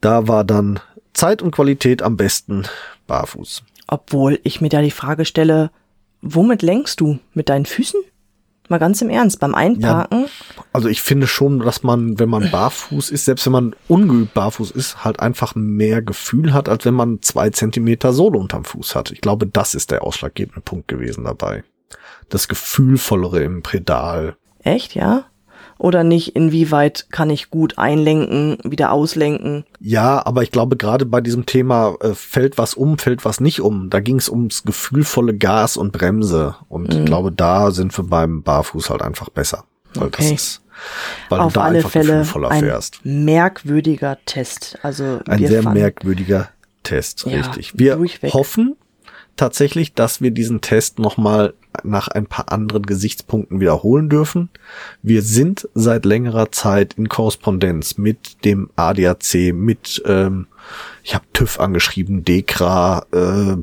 S7: da war dann Zeit und Qualität am besten barfuß.
S4: Obwohl ich mir da die Frage stelle, womit lenkst du? Mit deinen Füßen? Mal ganz im Ernst, beim Einparken? Ja,
S7: also ich finde schon, dass man, wenn man barfuß ist, selbst wenn man ungeübt barfuß ist, halt einfach mehr Gefühl hat, als wenn man zwei Zentimeter Sohle unterm Fuß hat. Ich glaube, das ist der ausschlaggebende Punkt gewesen dabei. Das Gefühlvollere im Pedal.
S4: Echt, ja? Oder nicht, inwieweit kann ich gut einlenken, wieder auslenken.
S7: Ja, aber ich glaube, gerade bei diesem Thema äh, fällt was um, fällt was nicht um, da ging es ums gefühlvolle Gas und Bremse. Und mhm. ich glaube, da sind wir beim Barfuß halt einfach besser. Weil okay. das ist,
S4: weil Auf du da alle einfach Fälle ein fährst. merkwürdiger Test. Also
S7: ein sehr merkwürdiger Test, ja, richtig. Wir durchweg. hoffen tatsächlich, dass wir diesen Test nochmal nach ein paar anderen Gesichtspunkten wiederholen dürfen. Wir sind seit längerer Zeit in Korrespondenz mit dem ADAC, mit, ähm, ich habe TÜV angeschrieben, DEKRA, äh,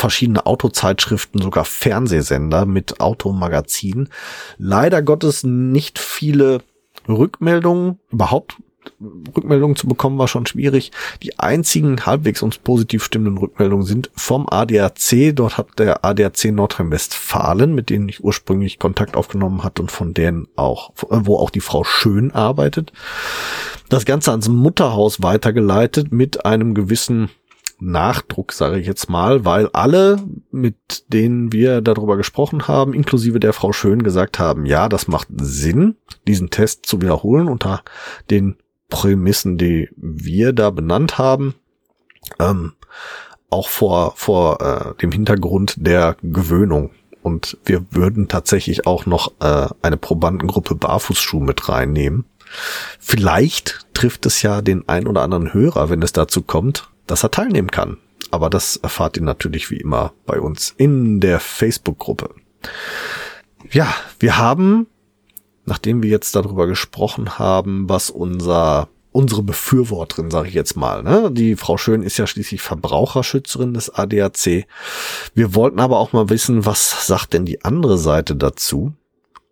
S7: verschiedene Autozeitschriften, sogar Fernsehsender mit Automagazinen. Leider Gottes nicht viele Rückmeldungen, überhaupt Rückmeldungen zu bekommen war schon schwierig. Die einzigen halbwegs uns positiv stimmenden Rückmeldungen sind vom ADAC. Dort hat der ADAC Nordrhein-Westfalen, mit denen ich ursprünglich Kontakt aufgenommen hatte und von denen auch, wo auch die Frau Schön arbeitet. Das Ganze ans Mutterhaus weitergeleitet mit einem gewissen Nachdruck, sage ich jetzt mal, weil alle, mit denen wir darüber gesprochen haben, inklusive der Frau Schön, gesagt haben, ja, das macht Sinn, diesen Test zu wiederholen unter den Prämissen, die wir da benannt haben, ähm, auch vor, vor äh, dem Hintergrund der Gewöhnung. Und wir würden tatsächlich auch noch äh, eine Probandengruppe Barfußschuh mit reinnehmen. Vielleicht trifft es ja den ein oder anderen Hörer, wenn es dazu kommt, dass er teilnehmen kann. Aber das erfahrt ihr natürlich wie immer bei uns in der Facebook-Gruppe. Ja, wir haben nachdem wir jetzt darüber gesprochen haben, was unser unsere Befürworterin, sage ich jetzt mal. Ne? Die Frau Schön ist ja schließlich Verbraucherschützerin des ADAC. Wir wollten aber auch mal wissen, was sagt denn die andere Seite dazu?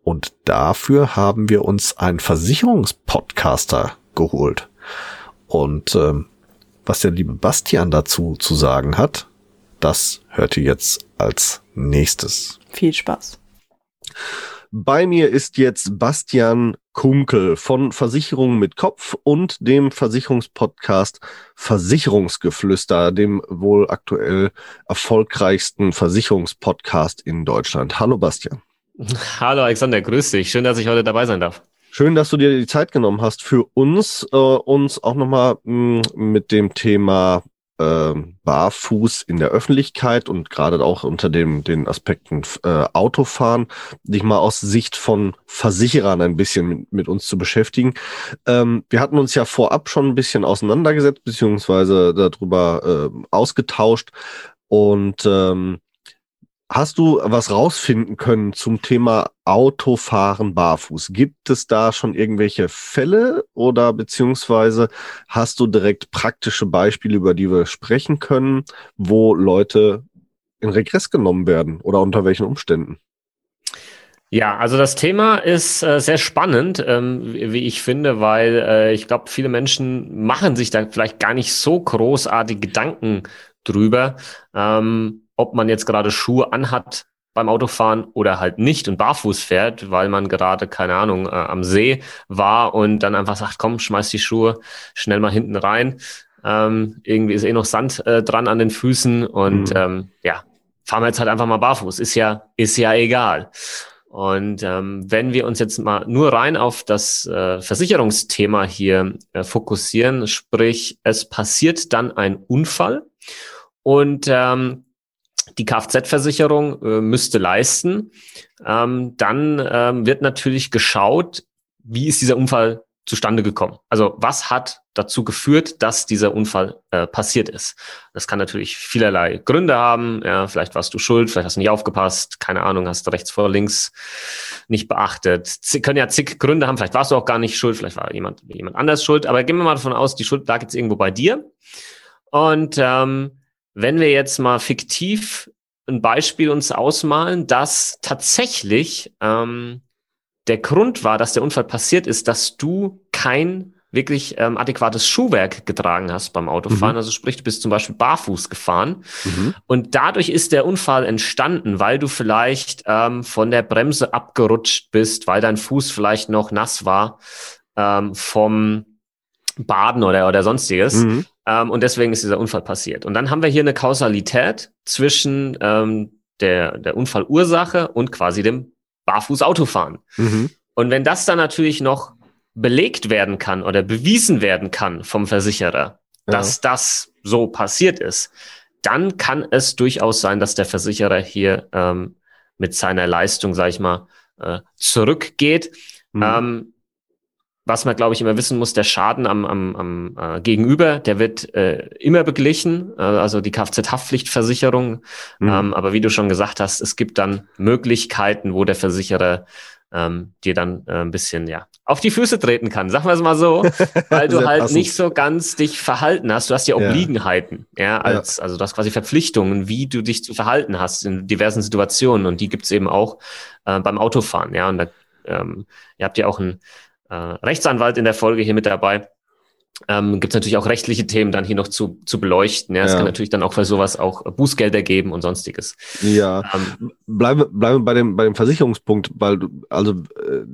S7: Und dafür haben wir uns einen Versicherungspodcaster geholt. Und ähm, was der liebe Bastian dazu zu sagen hat, das hört ihr jetzt als nächstes.
S4: Viel Spaß.
S7: Bei mir ist jetzt Bastian Kunkel von Versicherungen mit Kopf und dem Versicherungspodcast Versicherungsgeflüster, dem wohl aktuell erfolgreichsten Versicherungspodcast in Deutschland. Hallo Bastian.
S8: Hallo Alexander, grüß dich. Schön, dass ich heute dabei sein darf.
S7: Schön, dass du dir die Zeit genommen hast für uns, äh, uns auch nochmal mm, mit dem Thema
S3: äh, barfuß in der Öffentlichkeit und gerade auch unter dem, den Aspekten äh, Autofahren, dich mal aus Sicht von Versicherern ein bisschen mit, mit uns zu beschäftigen. Ähm, wir hatten uns ja vorab schon ein bisschen auseinandergesetzt, beziehungsweise darüber äh, ausgetauscht und ähm, Hast du was rausfinden können zum Thema Autofahren barfuß? Gibt es da schon irgendwelche Fälle oder beziehungsweise hast du direkt praktische Beispiele, über die wir sprechen können, wo Leute in Regress genommen werden oder unter welchen Umständen?
S8: Ja, also das Thema ist äh, sehr spannend, ähm, wie, ich finde, weil äh, ich glaube, viele Menschen machen sich da vielleicht gar nicht so großartig Gedanken drüber. Ähm, ob man jetzt gerade Schuhe anhat beim Autofahren oder halt nicht und barfuß fährt, weil man gerade, keine Ahnung, äh, am See war und dann einfach sagt, komm, schmeiß die Schuhe schnell mal hinten rein. Ähm, irgendwie ist eh noch Sand äh, dran an den Füßen und mhm. ähm, ja, fahren wir jetzt halt einfach mal barfuß. Ist ja, ist ja egal. Und ähm, wenn wir uns jetzt mal nur rein auf das äh, Versicherungsthema hier äh, fokussieren, sprich, es passiert dann ein Unfall und ähm, die Kfz-Versicherung äh, müsste leisten, ähm, dann ähm, wird natürlich geschaut, wie ist dieser Unfall zustande gekommen? Also was hat dazu geführt, dass dieser Unfall äh, passiert ist? Das kann natürlich vielerlei Gründe haben. Ja, vielleicht warst du schuld, vielleicht hast du nicht aufgepasst, keine Ahnung, hast du rechts vor links nicht beachtet. Sie können ja zig Gründe haben. Vielleicht warst du auch gar nicht schuld, vielleicht war jemand jemand anders schuld. Aber gehen wir mal davon aus, die Schuld lag jetzt irgendwo bei dir. Und ähm, wenn wir jetzt mal fiktiv ein Beispiel uns ausmalen, dass tatsächlich ähm, der Grund war, dass der Unfall passiert ist, dass du kein wirklich ähm, adäquates Schuhwerk getragen hast beim Autofahren. Mhm. Also sprich, du bist zum Beispiel barfuß gefahren mhm. und dadurch ist der Unfall entstanden, weil du vielleicht ähm, von der Bremse abgerutscht bist, weil dein Fuß vielleicht noch nass war ähm, vom Baden oder, oder sonstiges. Mhm. Ähm, und deswegen ist dieser Unfall passiert. Und dann haben wir hier eine Kausalität zwischen ähm, der, der Unfallursache und quasi dem Barfußautofahren. Mhm. Und wenn das dann natürlich noch belegt werden kann oder bewiesen werden kann vom Versicherer, ja. dass das so passiert ist, dann kann es durchaus sein, dass der Versicherer hier ähm, mit seiner Leistung, sag ich mal, äh, zurückgeht. Mhm. Ähm, was man, glaube ich, immer wissen muss, der Schaden am, am, am äh, Gegenüber, der wird äh, immer beglichen, äh, also die Kfz-Haftpflichtversicherung. Mhm. Ähm, aber wie du schon gesagt hast, es gibt dann Möglichkeiten, wo der Versicherer ähm, dir dann äh, ein bisschen ja auf die Füße treten kann, sagen wir es mal so, weil du halt passend. nicht so ganz dich verhalten hast. Du hast ja Obliegenheiten, ja, ja als ja. also du hast quasi Verpflichtungen, wie du dich zu verhalten hast in diversen Situationen und die gibt's eben auch äh, beim Autofahren, ja. Und da ähm, ihr habt ja auch ein äh, Rechtsanwalt in der Folge hier mit dabei. Ähm, Gibt es natürlich auch rechtliche Themen dann hier noch zu, zu beleuchten. Ja, es ja. kann natürlich dann auch für sowas auch Bußgelder geben und sonstiges.
S3: Ja, ähm, bleiben bleiben bei dem bei dem Versicherungspunkt, weil du also äh,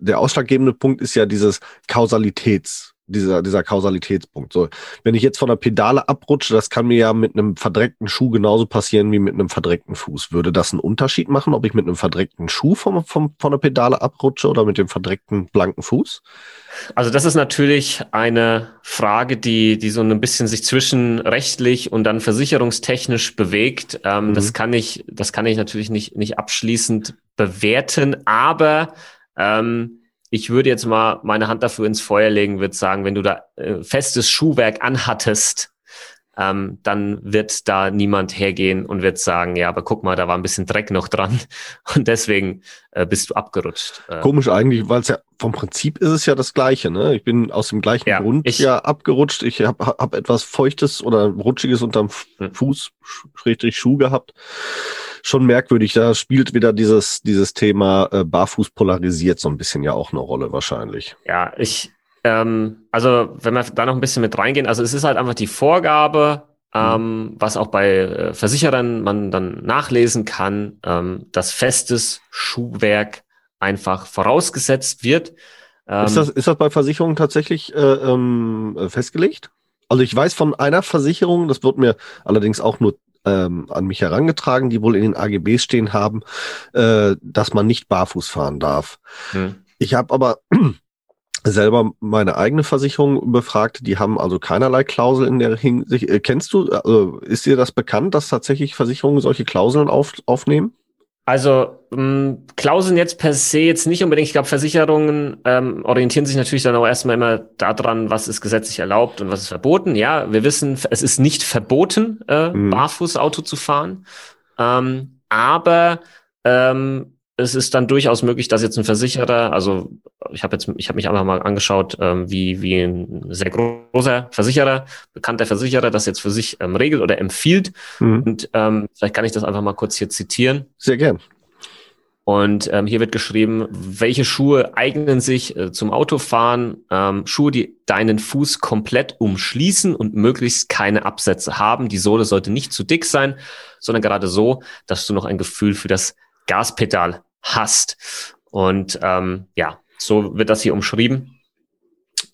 S3: der ausschlaggebende Punkt ist ja dieses Kausalitäts dieser, dieser Kausalitätspunkt. So, wenn ich jetzt von der Pedale abrutsche, das kann mir ja mit einem verdreckten Schuh genauso passieren wie mit einem verdreckten Fuß. Würde das einen Unterschied machen, ob ich mit einem verdreckten Schuh vom, vom, von der Pedale abrutsche oder mit dem verdreckten blanken Fuß?
S8: Also das ist natürlich eine Frage, die, die so ein bisschen sich zwischen rechtlich und dann versicherungstechnisch bewegt. Ähm, mhm. Das kann ich, das kann ich natürlich nicht, nicht abschließend bewerten, aber ähm, ich würde jetzt mal meine Hand dafür ins Feuer legen, würde sagen, wenn du da äh, festes Schuhwerk anhattest, ähm, dann wird da niemand hergehen und wird sagen, ja, aber guck mal, da war ein bisschen Dreck noch dran und deswegen äh, bist du abgerutscht.
S3: Äh, Komisch eigentlich, weil es ja vom Prinzip ist es ja das Gleiche. Ne? Ich bin aus dem gleichen ja, Grund ich, ja abgerutscht. Ich habe hab etwas Feuchtes oder Rutschiges unterm hm. Fuß, Schrägstrich Schuh gehabt schon merkwürdig. Da spielt wieder dieses, dieses Thema äh, Barfuß polarisiert so ein bisschen ja auch eine Rolle wahrscheinlich.
S8: Ja, ich, ähm, also wenn wir da noch ein bisschen mit reingehen, also es ist halt einfach die Vorgabe, ähm, mhm. was auch bei äh, Versicherern man dann nachlesen kann, ähm, dass festes Schuhwerk einfach vorausgesetzt wird.
S3: Ähm, ist, das, ist das bei Versicherungen tatsächlich äh, ähm, festgelegt? Also ich weiß von einer Versicherung, das wird mir allerdings auch nur ähm, an mich herangetragen, die wohl in den AGBs stehen haben, äh, dass man nicht barfuß fahren darf. Hm. Ich habe aber selber meine eigene Versicherung befragt. Die haben also keinerlei Klausel in der Hinsicht. Äh, kennst du, also ist dir das bekannt, dass tatsächlich Versicherungen solche Klauseln auf, aufnehmen?
S8: Also ähm, Klauseln jetzt per se jetzt nicht unbedingt. Ich glaube, Versicherungen ähm, orientieren sich natürlich dann auch erstmal immer daran, was ist gesetzlich erlaubt und was ist verboten. Ja, wir wissen, es ist nicht verboten, äh, mhm. barfuß Auto zu fahren. Ähm, aber ähm, es ist dann durchaus möglich, dass jetzt ein Versicherer, also ich habe jetzt, ich habe mich einfach mal angeschaut, ähm, wie wie ein sehr großer Versicherer, bekannter Versicherer, das jetzt für sich ähm, regelt oder empfiehlt. Mhm. Und ähm, vielleicht kann ich das einfach mal kurz hier zitieren.
S3: Sehr gern.
S8: Und ähm, hier wird geschrieben, welche Schuhe eignen sich äh, zum Autofahren? Ähm, Schuhe, die deinen Fuß komplett umschließen und möglichst keine Absätze haben. Die Sohle sollte nicht zu dick sein, sondern gerade so, dass du noch ein Gefühl für das Gaspedal hast. Und ähm, ja, so wird das hier umschrieben.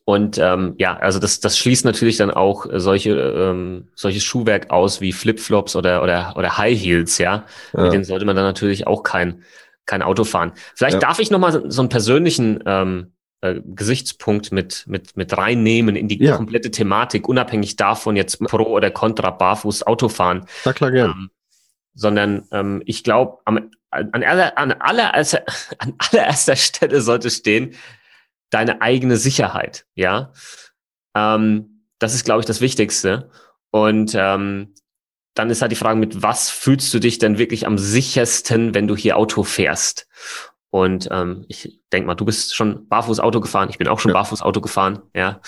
S8: Und ähm, ja, also das, das schließt natürlich dann auch solche ähm, solches Schuhwerk aus wie Flipflops oder oder oder High Heels, ja. ja. Mit denen sollte man dann natürlich auch kein kein Auto fahren. Vielleicht ja. darf ich noch mal so einen persönlichen ähm, äh, Gesichtspunkt mit mit mit reinnehmen in die ja. komplette Thematik, unabhängig davon jetzt pro oder contra barfuß Autofahren.
S3: Na klar, gern. Ähm,
S8: sondern ähm, ich glaube, an, aller, an, allererster, an allererster Stelle sollte stehen, deine eigene Sicherheit, ja. Ähm, das ist, glaube ich, das Wichtigste. Und ähm, dann ist halt die Frage, mit was fühlst du dich denn wirklich am sichersten, wenn du hier Auto fährst? Und ähm, ich denk mal, du bist schon barfuß Auto gefahren, ich bin auch schon ja. barfuß Auto gefahren, ja.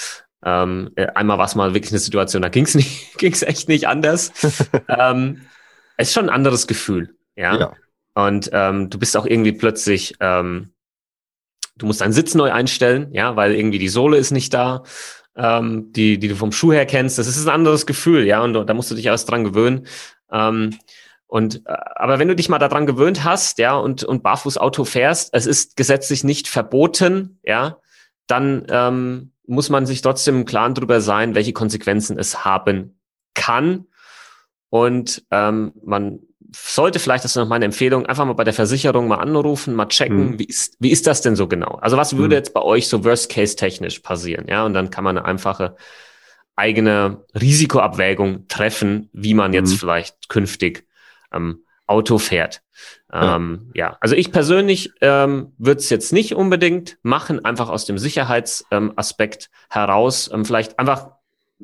S8: Ähm, äh, einmal war es mal wirklich eine Situation, da ging es nicht, ging es echt nicht anders. ähm, es ist schon ein anderes Gefühl, ja. ja. Und ähm, du bist auch irgendwie plötzlich, ähm, du musst deinen Sitz neu einstellen, ja, weil irgendwie die Sohle ist nicht da, ähm, die, die du vom Schuh her kennst. Das ist ein anderes Gefühl, ja, und da musst du dich erst dran gewöhnen. Ähm, und äh, aber wenn du dich mal daran gewöhnt hast, ja, und, und barfuß Auto fährst, es ist gesetzlich nicht verboten, ja, dann ähm, muss man sich trotzdem im Klaren darüber sein, welche Konsequenzen es haben kann. Und ähm, man sollte vielleicht, das ist noch meine Empfehlung, einfach mal bei der Versicherung mal anrufen, mal checken, mhm. wie, ist, wie ist das denn so genau? Also was würde mhm. jetzt bei euch so worst-case-technisch passieren? Ja, und dann kann man eine einfache eigene Risikoabwägung treffen, wie man jetzt mhm. vielleicht künftig ähm, Auto fährt. Ähm, ja. ja. also ich persönlich ähm, würde es jetzt nicht unbedingt machen, einfach aus dem Sicherheitsaspekt ähm, heraus. Ähm, vielleicht einfach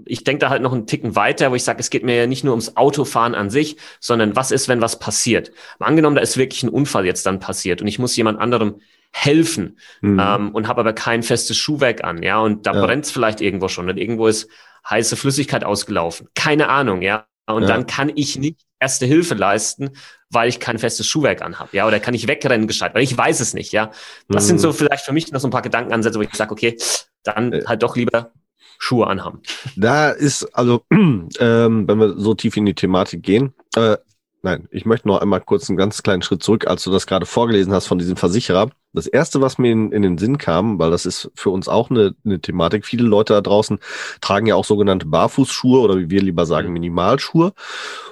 S8: ich denke da halt noch einen Ticken weiter, wo ich sage, es geht mir ja nicht nur ums Autofahren an sich, sondern was ist, wenn was passiert? Mal angenommen, da ist wirklich ein Unfall jetzt dann passiert und ich muss jemand anderem helfen mhm. ähm, und habe aber kein festes Schuhwerk an, ja, und da ja. brennt es vielleicht irgendwo schon und irgendwo ist heiße Flüssigkeit ausgelaufen. Keine Ahnung, ja. Und ja. dann kann ich nicht erste Hilfe leisten, weil ich kein festes Schuhwerk anhabe, ja, oder kann ich wegrennen gescheit, weil ich weiß es nicht, ja. Das mhm. sind so vielleicht für mich noch so ein paar Gedankenansätze, wo ich sage, okay, dann äh. halt doch lieber Schuhe anhaben.
S3: Da ist, also, ähm, wenn wir so tief in die Thematik gehen, äh, nein, ich möchte noch einmal kurz einen ganz kleinen Schritt zurück, als du das gerade vorgelesen hast von diesem Versicherer. Das erste, was mir in, in, den Sinn kam, weil das ist für uns auch eine, eine Thematik, viele Leute da draußen tragen ja auch sogenannte Barfußschuhe oder wie wir lieber sagen, mhm. Minimalschuhe.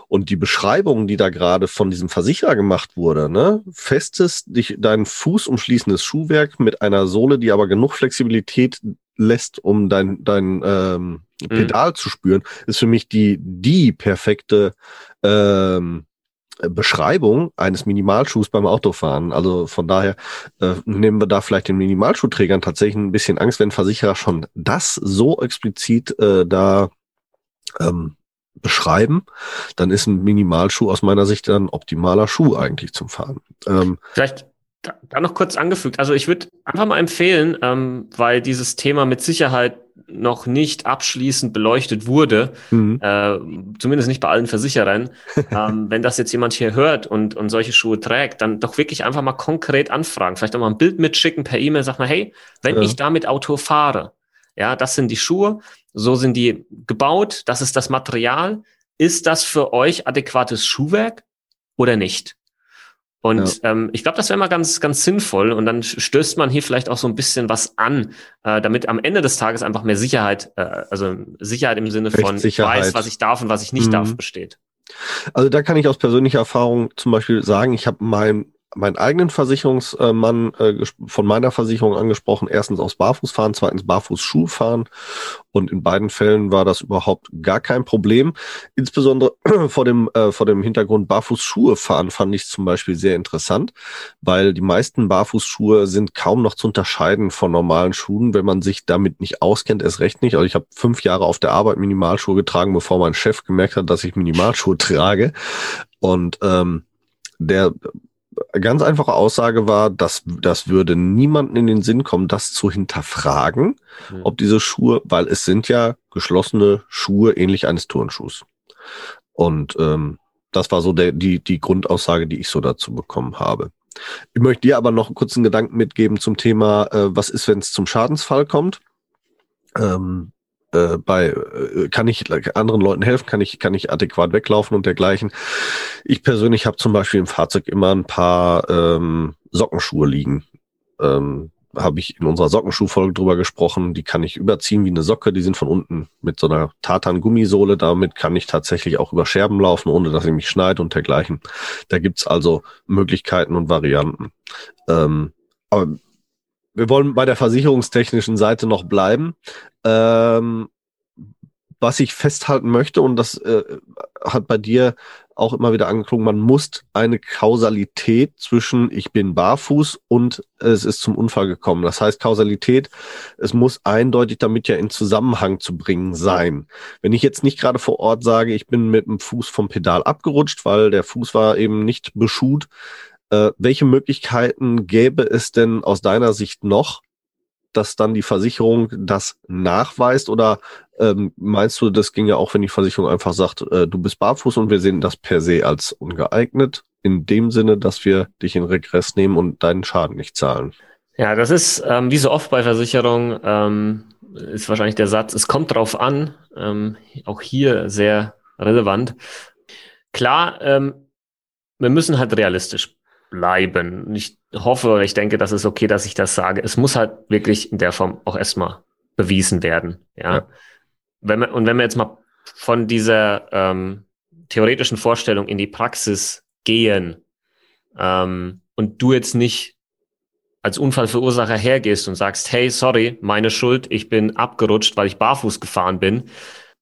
S3: Und die Beschreibung, die da gerade von diesem Versicherer gemacht wurde, ne, festes, dich, deinen Fuß umschließendes Schuhwerk mit einer Sohle, die aber genug Flexibilität lässt, um dein, dein ähm, mhm. Pedal mhm. zu spüren, ist für mich die, die perfekte ähm, Beschreibung eines Minimalschuhs beim Autofahren. Also von daher äh, nehmen wir da vielleicht den Minimalschuhträgern tatsächlich ein bisschen Angst, wenn Versicherer schon das so explizit äh, da ähm, beschreiben, dann ist ein Minimalschuh aus meiner Sicht ein optimaler Schuh eigentlich zum Fahren.
S8: Ähm, vielleicht da, da noch kurz angefügt. Also ich würde einfach mal empfehlen, ähm, weil dieses Thema mit Sicherheit noch nicht abschließend beleuchtet wurde, mhm. äh, zumindest nicht bei allen Versicherern, ähm, wenn das jetzt jemand hier hört und, und solche Schuhe trägt, dann doch wirklich einfach mal konkret anfragen. Vielleicht auch mal ein Bild mitschicken per E-Mail, sag mal, hey, wenn ja. ich damit Auto fahre, ja, das sind die Schuhe, so sind die gebaut, das ist das Material. Ist das für euch adäquates Schuhwerk oder nicht? Und ja. ähm, ich glaube, das wäre mal ganz, ganz sinnvoll. Und dann stößt man hier vielleicht auch so ein bisschen was an, äh, damit am Ende des Tages einfach mehr Sicherheit, äh, also Sicherheit im Sinne von ich weiß, was ich darf und was ich nicht mhm. darf, besteht.
S3: Also da kann ich aus persönlicher Erfahrung zum Beispiel sagen, ich habe mein meinen eigenen Versicherungsmann äh, von meiner Versicherung angesprochen. Erstens aus Barfußfahren, zweitens Barfußschuhfahren. Und in beiden Fällen war das überhaupt gar kein Problem. Insbesondere vor dem, äh, vor dem Hintergrund Barfußschuhe fahren fand ich zum Beispiel sehr interessant, weil die meisten Barfußschuhe sind kaum noch zu unterscheiden von normalen Schuhen, wenn man sich damit nicht auskennt, erst recht nicht. Also ich habe fünf Jahre auf der Arbeit Minimalschuhe getragen, bevor mein Chef gemerkt hat, dass ich Minimalschuhe trage. Und ähm, der ganz einfache Aussage war, dass das würde niemanden in den Sinn kommen, das zu hinterfragen, mhm. ob diese Schuhe, weil es sind ja geschlossene Schuhe ähnlich eines Turnschuhs. Und ähm, das war so der, die, die Grundaussage, die ich so dazu bekommen habe. Ich möchte dir aber noch einen kurzen Gedanken mitgeben zum Thema, äh, was ist, wenn es zum Schadensfall kommt. Ähm, äh, bei äh, kann ich anderen Leuten helfen, kann ich kann ich adäquat weglaufen und dergleichen. Ich persönlich habe zum Beispiel im Fahrzeug immer ein paar ähm, Sockenschuhe liegen. Ähm, habe ich in unserer Sockenschuhfolge drüber gesprochen. Die kann ich überziehen wie eine Socke. Die sind von unten mit so einer Tartan-Gummisohle. Damit kann ich tatsächlich auch über Scherben laufen, ohne dass ich mich schneide und dergleichen. Da gibt's also Möglichkeiten und Varianten. Ähm, aber wir wollen bei der versicherungstechnischen Seite noch bleiben. Ähm, was ich festhalten möchte, und das äh, hat bei dir auch immer wieder angeklungen, man muss eine Kausalität zwischen ich bin barfuß und es ist zum Unfall gekommen. Das heißt, Kausalität, es muss eindeutig damit ja in Zusammenhang zu bringen sein. Wenn ich jetzt nicht gerade vor Ort sage, ich bin mit dem Fuß vom Pedal abgerutscht, weil der Fuß war eben nicht beschut, äh, welche Möglichkeiten gäbe es denn aus deiner Sicht noch, dass dann die Versicherung das nachweist? Oder ähm, meinst du, das ging ja auch, wenn die Versicherung einfach sagt, äh, du bist barfuß und wir sehen das per se als ungeeignet, in dem Sinne, dass wir dich in Regress nehmen und deinen Schaden nicht zahlen?
S8: Ja, das ist ähm, wie so oft bei Versicherungen, ähm, ist wahrscheinlich der Satz, es kommt drauf an, ähm, auch hier sehr relevant. Klar, ähm, wir müssen halt realistisch bleiben. Ich hoffe oder ich denke, das ist okay, dass ich das sage. Es muss halt wirklich in der Form auch erstmal bewiesen werden. Ja. ja. Wenn wir, und wenn wir jetzt mal von dieser ähm, theoretischen Vorstellung in die Praxis gehen ähm, und du jetzt nicht als Unfallverursacher hergehst und sagst, hey, sorry, meine Schuld, ich bin abgerutscht, weil ich barfuß gefahren bin,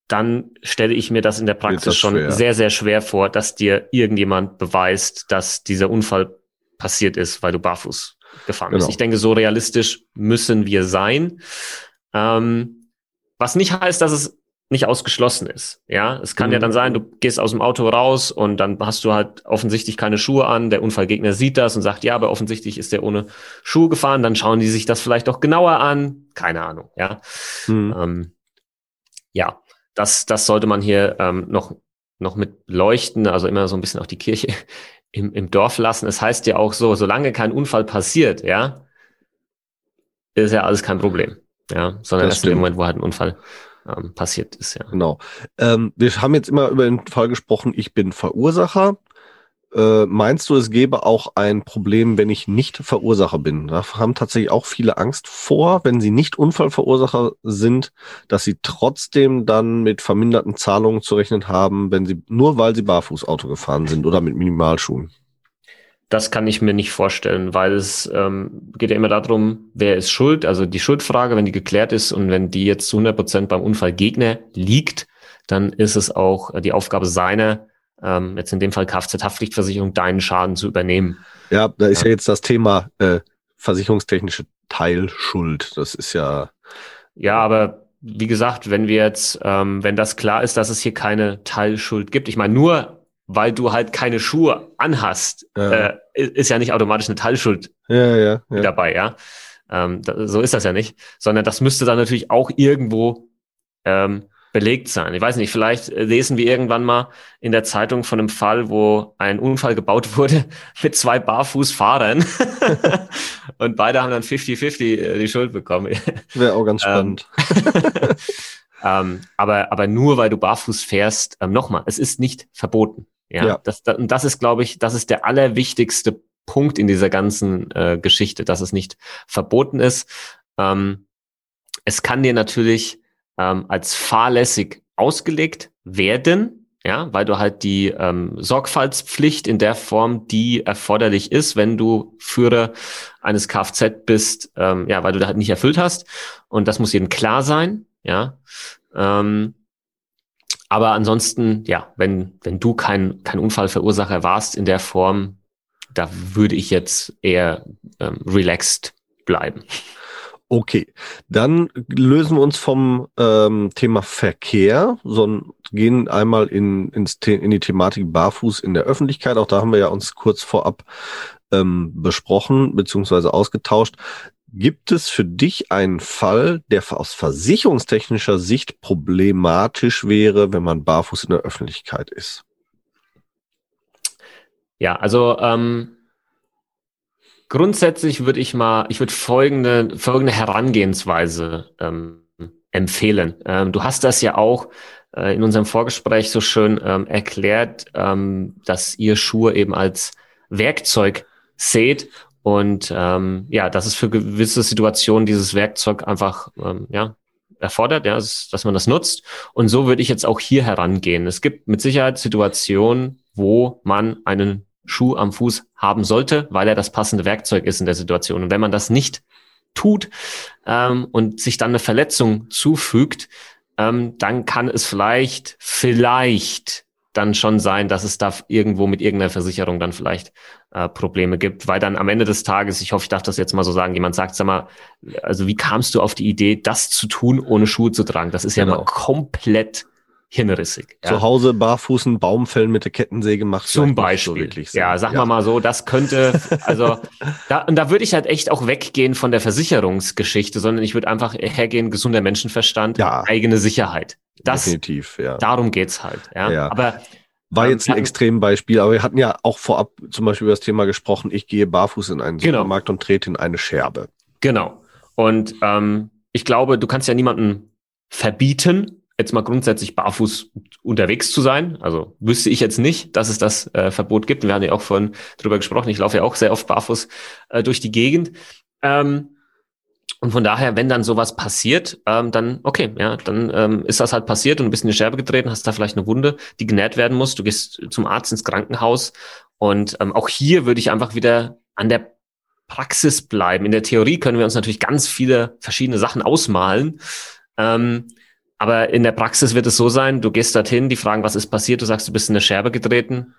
S8: dann stelle ich mir das in der Praxis schon schwer. sehr, sehr schwer vor, dass dir irgendjemand beweist, dass dieser Unfall passiert ist, weil du barfuß gefahren genau. bist. Ich denke, so realistisch müssen wir sein. Ähm, was nicht heißt, dass es nicht ausgeschlossen ist. Ja, es kann mhm. ja dann sein, du gehst aus dem Auto raus und dann hast du halt offensichtlich keine Schuhe an. Der Unfallgegner sieht das und sagt, ja, aber offensichtlich ist der ohne Schuhe gefahren. Dann schauen die sich das vielleicht auch genauer an. Keine Ahnung. Ja, mhm. ähm, ja das, das sollte man hier ähm, noch, noch mit leuchten, also immer so ein bisschen auch die Kirche im, im Dorf lassen. Es heißt ja auch so, solange kein Unfall passiert, ja, ist ja alles kein Problem. Ja, sondern das erst in dem Moment, wo halt ein Unfall ähm, passiert ist, ja.
S3: Genau. Ähm, wir haben jetzt immer über den Fall gesprochen, ich bin Verursacher. Äh, meinst du, es gäbe auch ein Problem, wenn ich nicht Verursacher bin? Da haben tatsächlich auch viele Angst vor, wenn sie nicht Unfallverursacher sind, dass sie trotzdem dann mit verminderten Zahlungen zu rechnen haben, wenn sie nur weil sie Barfußauto gefahren sind oder mit Minimalschuhen.
S8: Das kann ich mir nicht vorstellen, weil es ähm, geht ja immer darum, wer ist schuld. Also die Schuldfrage, wenn die geklärt ist und wenn die jetzt zu 100 Prozent beim Unfallgegner liegt, dann ist es auch die Aufgabe seiner, ähm, jetzt in dem Fall Kfz-Haftpflichtversicherung, deinen Schaden zu übernehmen.
S3: Ja, da ist ja, ja jetzt das Thema äh, versicherungstechnische Teilschuld. Das ist ja.
S8: Ja, aber wie gesagt, wenn wir jetzt, ähm, wenn das klar ist, dass es hier keine Teilschuld gibt, ich meine, nur weil du halt keine Schuhe anhast, ja. Äh, ist ja nicht automatisch eine Teilschuld
S3: ja, ja,
S8: dabei, ja. Ähm, da, so ist das ja nicht, sondern das müsste dann natürlich auch irgendwo ähm, belegt sein. Ich weiß nicht, vielleicht lesen wir irgendwann mal in der Zeitung von einem Fall, wo ein Unfall gebaut wurde mit zwei Barfußfahrern und beide haben dann 50-50 äh, die Schuld bekommen.
S3: Wäre auch ganz ähm, spannend.
S8: ähm, aber, aber nur weil du barfuß fährst, ähm, nochmal, es ist nicht verboten. Ja, ja. Das, das, und das ist, glaube ich, das ist der allerwichtigste Punkt in dieser ganzen äh, Geschichte, dass es nicht verboten ist. Ähm, es kann dir natürlich ähm, als fahrlässig ausgelegt werden. ja, weil du halt die ähm, Sorgfaltspflicht in der Form, die erforderlich ist, wenn du Führer eines Kfz bist, ähm, ja, weil du da halt nicht erfüllt hast. Und das muss jedem klar sein, ja. Ähm, aber ansonsten, ja, wenn, wenn du kein, kein Unfallverursacher warst in der Form, da würde ich jetzt eher ähm, relaxed bleiben.
S3: Okay, dann lösen wir uns vom ähm, Thema Verkehr, sondern gehen einmal in, ins in die Thematik Barfuß in der Öffentlichkeit. Auch da haben wir ja uns kurz vorab ähm, besprochen beziehungsweise ausgetauscht. Gibt es für dich einen Fall, der aus versicherungstechnischer Sicht problematisch wäre, wenn man barfuß in der Öffentlichkeit ist?
S8: Ja, also ähm, Grundsätzlich würde ich mal, ich würde folgende, folgende Herangehensweise ähm, empfehlen. Ähm, du hast das ja auch äh, in unserem Vorgespräch so schön ähm, erklärt, ähm, dass ihr Schuhe eben als Werkzeug seht und ähm, ja, dass es für gewisse Situationen dieses Werkzeug einfach ähm, ja erfordert, ja, dass man das nutzt. Und so würde ich jetzt auch hier herangehen. Es gibt mit Sicherheit Situationen, wo man einen Schuh am Fuß haben sollte, weil er das passende Werkzeug ist in der Situation. Und wenn man das nicht tut ähm, und sich dann eine Verletzung zufügt, ähm, dann kann es vielleicht, vielleicht dann schon sein, dass es da irgendwo mit irgendeiner Versicherung dann vielleicht äh, Probleme gibt, weil dann am Ende des Tages, ich hoffe, ich darf das jetzt mal so sagen, jemand sagt, sag mal, also wie kamst du auf die Idee, das zu tun, ohne Schuhe zu tragen? Das ist genau. ja mal komplett hinrissig.
S3: Ja. Zu Hause barfuß einen Baum fällen mit der Kettensäge macht
S8: Zum Beispiel. So ja, sag ja. mal mal so, das könnte, also da, und da würde ich halt echt auch weggehen von der Versicherungsgeschichte, sondern ich würde einfach hergehen, gesunder Menschenverstand, ja. eigene Sicherheit. Das,
S3: Definitiv, ja.
S8: Darum geht's halt. Ja. ja. Aber
S3: war jetzt ein Extrembeispiel, aber wir hatten ja auch vorab zum Beispiel über das Thema gesprochen, ich gehe barfuß in einen genau. Supermarkt und trete in eine Scherbe.
S8: Genau. Und ähm, ich glaube, du kannst ja niemanden verbieten, jetzt mal grundsätzlich barfuß unterwegs zu sein. Also wüsste ich jetzt nicht, dass es das äh, Verbot gibt. Wir haben ja auch vorhin drüber gesprochen. Ich laufe ja auch sehr oft barfuß äh, durch die Gegend. Ähm, und von daher, wenn dann sowas passiert, ähm, dann okay, ja, dann ähm, ist das halt passiert und du bist in die Scherbe getreten, hast da vielleicht eine Wunde, die genäht werden muss. Du gehst zum Arzt ins Krankenhaus und ähm, auch hier würde ich einfach wieder an der Praxis bleiben. In der Theorie können wir uns natürlich ganz viele verschiedene Sachen ausmalen. Ähm, aber in der Praxis wird es so sein, du gehst dorthin, die fragen, was ist passiert, du sagst, du bist in eine Scherbe getreten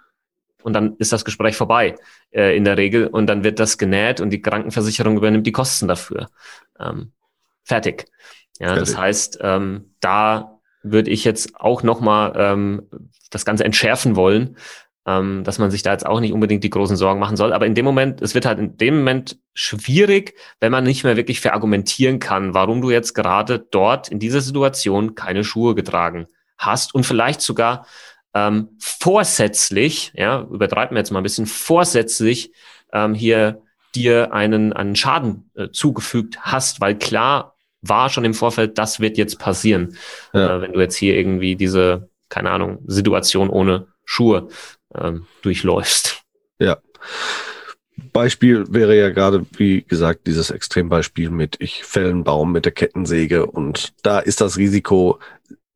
S8: und dann ist das Gespräch vorbei äh, in der Regel und dann wird das genäht und die Krankenversicherung übernimmt die Kosten dafür. Ähm, fertig. Ja, fertig. das heißt, ähm, da würde ich jetzt auch nochmal ähm, das Ganze entschärfen wollen, ähm, dass man sich da jetzt auch nicht unbedingt die großen Sorgen machen soll. Aber in dem Moment, es wird halt in dem Moment schwierig, wenn man nicht mehr wirklich verargumentieren kann, warum du jetzt gerade dort in dieser Situation keine Schuhe getragen hast und vielleicht sogar ähm, vorsätzlich, ja, übertreiben wir jetzt mal ein bisschen, vorsätzlich ähm, hier dir einen, einen Schaden äh, zugefügt hast, weil klar war schon im Vorfeld, das wird jetzt passieren, ja. äh, wenn du jetzt hier irgendwie diese, keine Ahnung, Situation ohne Schuhe ähm, durchläufst.
S3: Ja. Beispiel wäre ja gerade, wie gesagt, dieses Extrembeispiel mit ich fälle einen Baum mit der Kettensäge und da ist das Risiko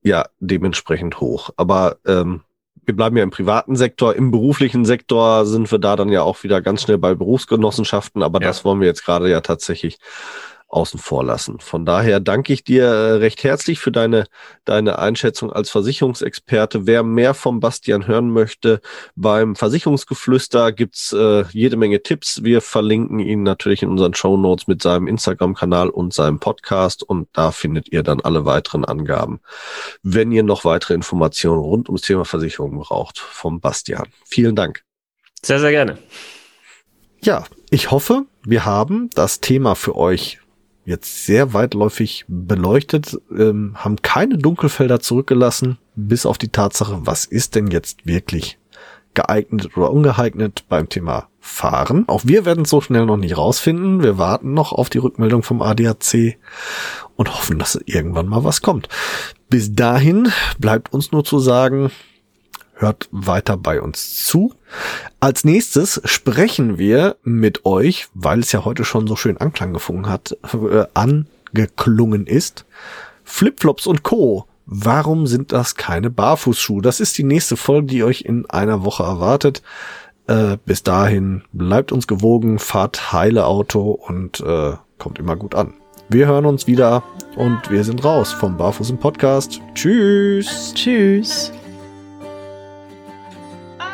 S3: ja dementsprechend hoch. Aber ähm, wir bleiben ja im privaten Sektor, im beruflichen Sektor sind wir da dann ja auch wieder ganz schnell bei Berufsgenossenschaften, aber ja. das wollen wir jetzt gerade ja tatsächlich außen vor lassen. Von daher danke ich dir äh, recht herzlich für deine, deine Einschätzung als Versicherungsexperte. Wer mehr vom Bastian hören möchte, beim Versicherungsgeflüster gibt's äh, jede Menge Tipps. Wir verlinken ihn natürlich in unseren Show Notes mit seinem Instagram-Kanal und seinem Podcast und da findet ihr dann alle weiteren Angaben. Wenn ihr noch weitere Informationen rund ums Thema Versicherung braucht, vom Bastian. Vielen Dank.
S8: Sehr, sehr gerne.
S3: Ja, ich hoffe, wir haben das Thema für euch jetzt sehr weitläufig beleuchtet, ähm, haben keine Dunkelfelder zurückgelassen, bis auf die Tatsache, was ist denn jetzt wirklich geeignet oder ungeeignet beim Thema Fahren. Auch wir werden es so schnell noch nicht rausfinden. Wir warten noch auf die Rückmeldung vom ADAC und hoffen, dass irgendwann mal was kommt. Bis dahin bleibt uns nur zu sagen, hört weiter bei uns zu. Als nächstes sprechen wir mit euch, weil es ja heute schon so schön Anklang gefunden hat, äh, angeklungen ist. Flipflops und Co. Warum sind das keine Barfußschuhe? Das ist die nächste Folge, die euch in einer Woche erwartet. Äh, bis dahin bleibt uns gewogen, fahrt heile Auto und äh, kommt immer gut an. Wir hören uns wieder und wir sind raus vom Barfuß im Podcast. Tschüss.
S4: Tschüss.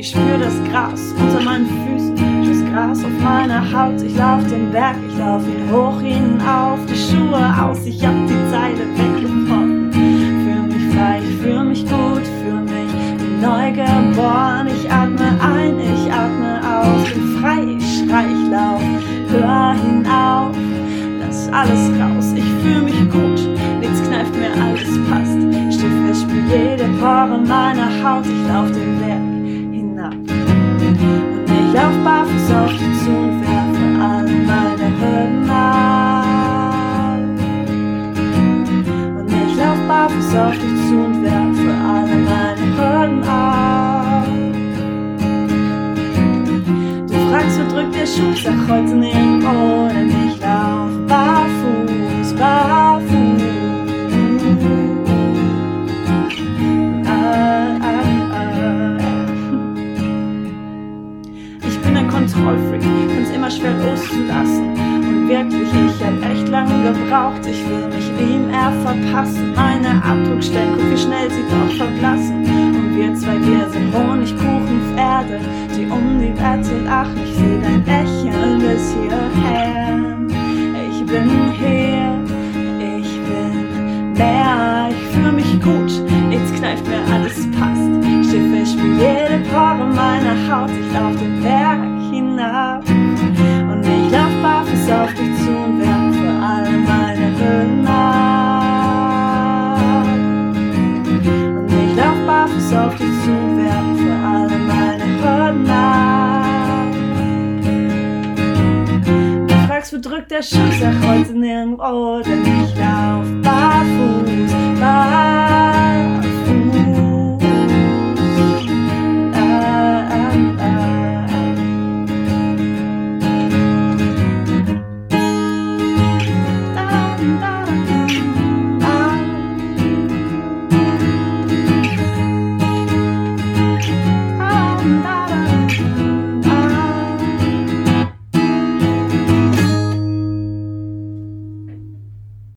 S1: Gras unter meinen Füßen, das Gras auf meiner Haut. Ich lauf den Berg, ich lauf ihn hoch hinauf, die Schuhe aus, ich hab die Zeile weggebrochen. Fühl mich frei, ich fühl mich gut, fühl mich neu geboren. Ich atme ein, ich atme aus, bin frei, ich schrei, ich lauf, hör hinauf, lass alles raus. Ich fühl mich gut, nichts kneift mir, alles passt. Steh fest, spür jede Pore meiner Haut, ich lauf den Berg ich lauf barfuß auf dich zu und werfe alle meine Hürden ab. Und ich lauf barfuß auf dich zu und werfe alle meine Hürden ab. Du fragst, wo drückt der Schuh, sag heute nirgendwo, denn ich lauf barfuß, barfuß. Kontrollfreak, find's immer schwer loszulassen. Und wirklich, ich hab echt lange gebraucht, ich will mich ihm eher verpassen. Meine Abdruckstellen, guck wie schnell sie doch verblassen. Und wir zwei, wir sind Honigkuchenpferde, die um die sind. Ach, ich seh dein Lächeln bis hierher. Ich bin hier, ich bin mehr, ich fühle mich gut, nichts kneift mir, alles passt. Schiffe spiel jede Pore meiner Haut, ich lauf den Berg hinab. Und ich lauf barfuß auf dich zu und werfe alle meine Hüllen ab. Und ich lauf barfuß auf dich zu und werfe alle meine Hüllen ab. Du fragst, wo drückt der Schuh, sag heute nirgendwo, denn ich lauf barfuß, barfuß.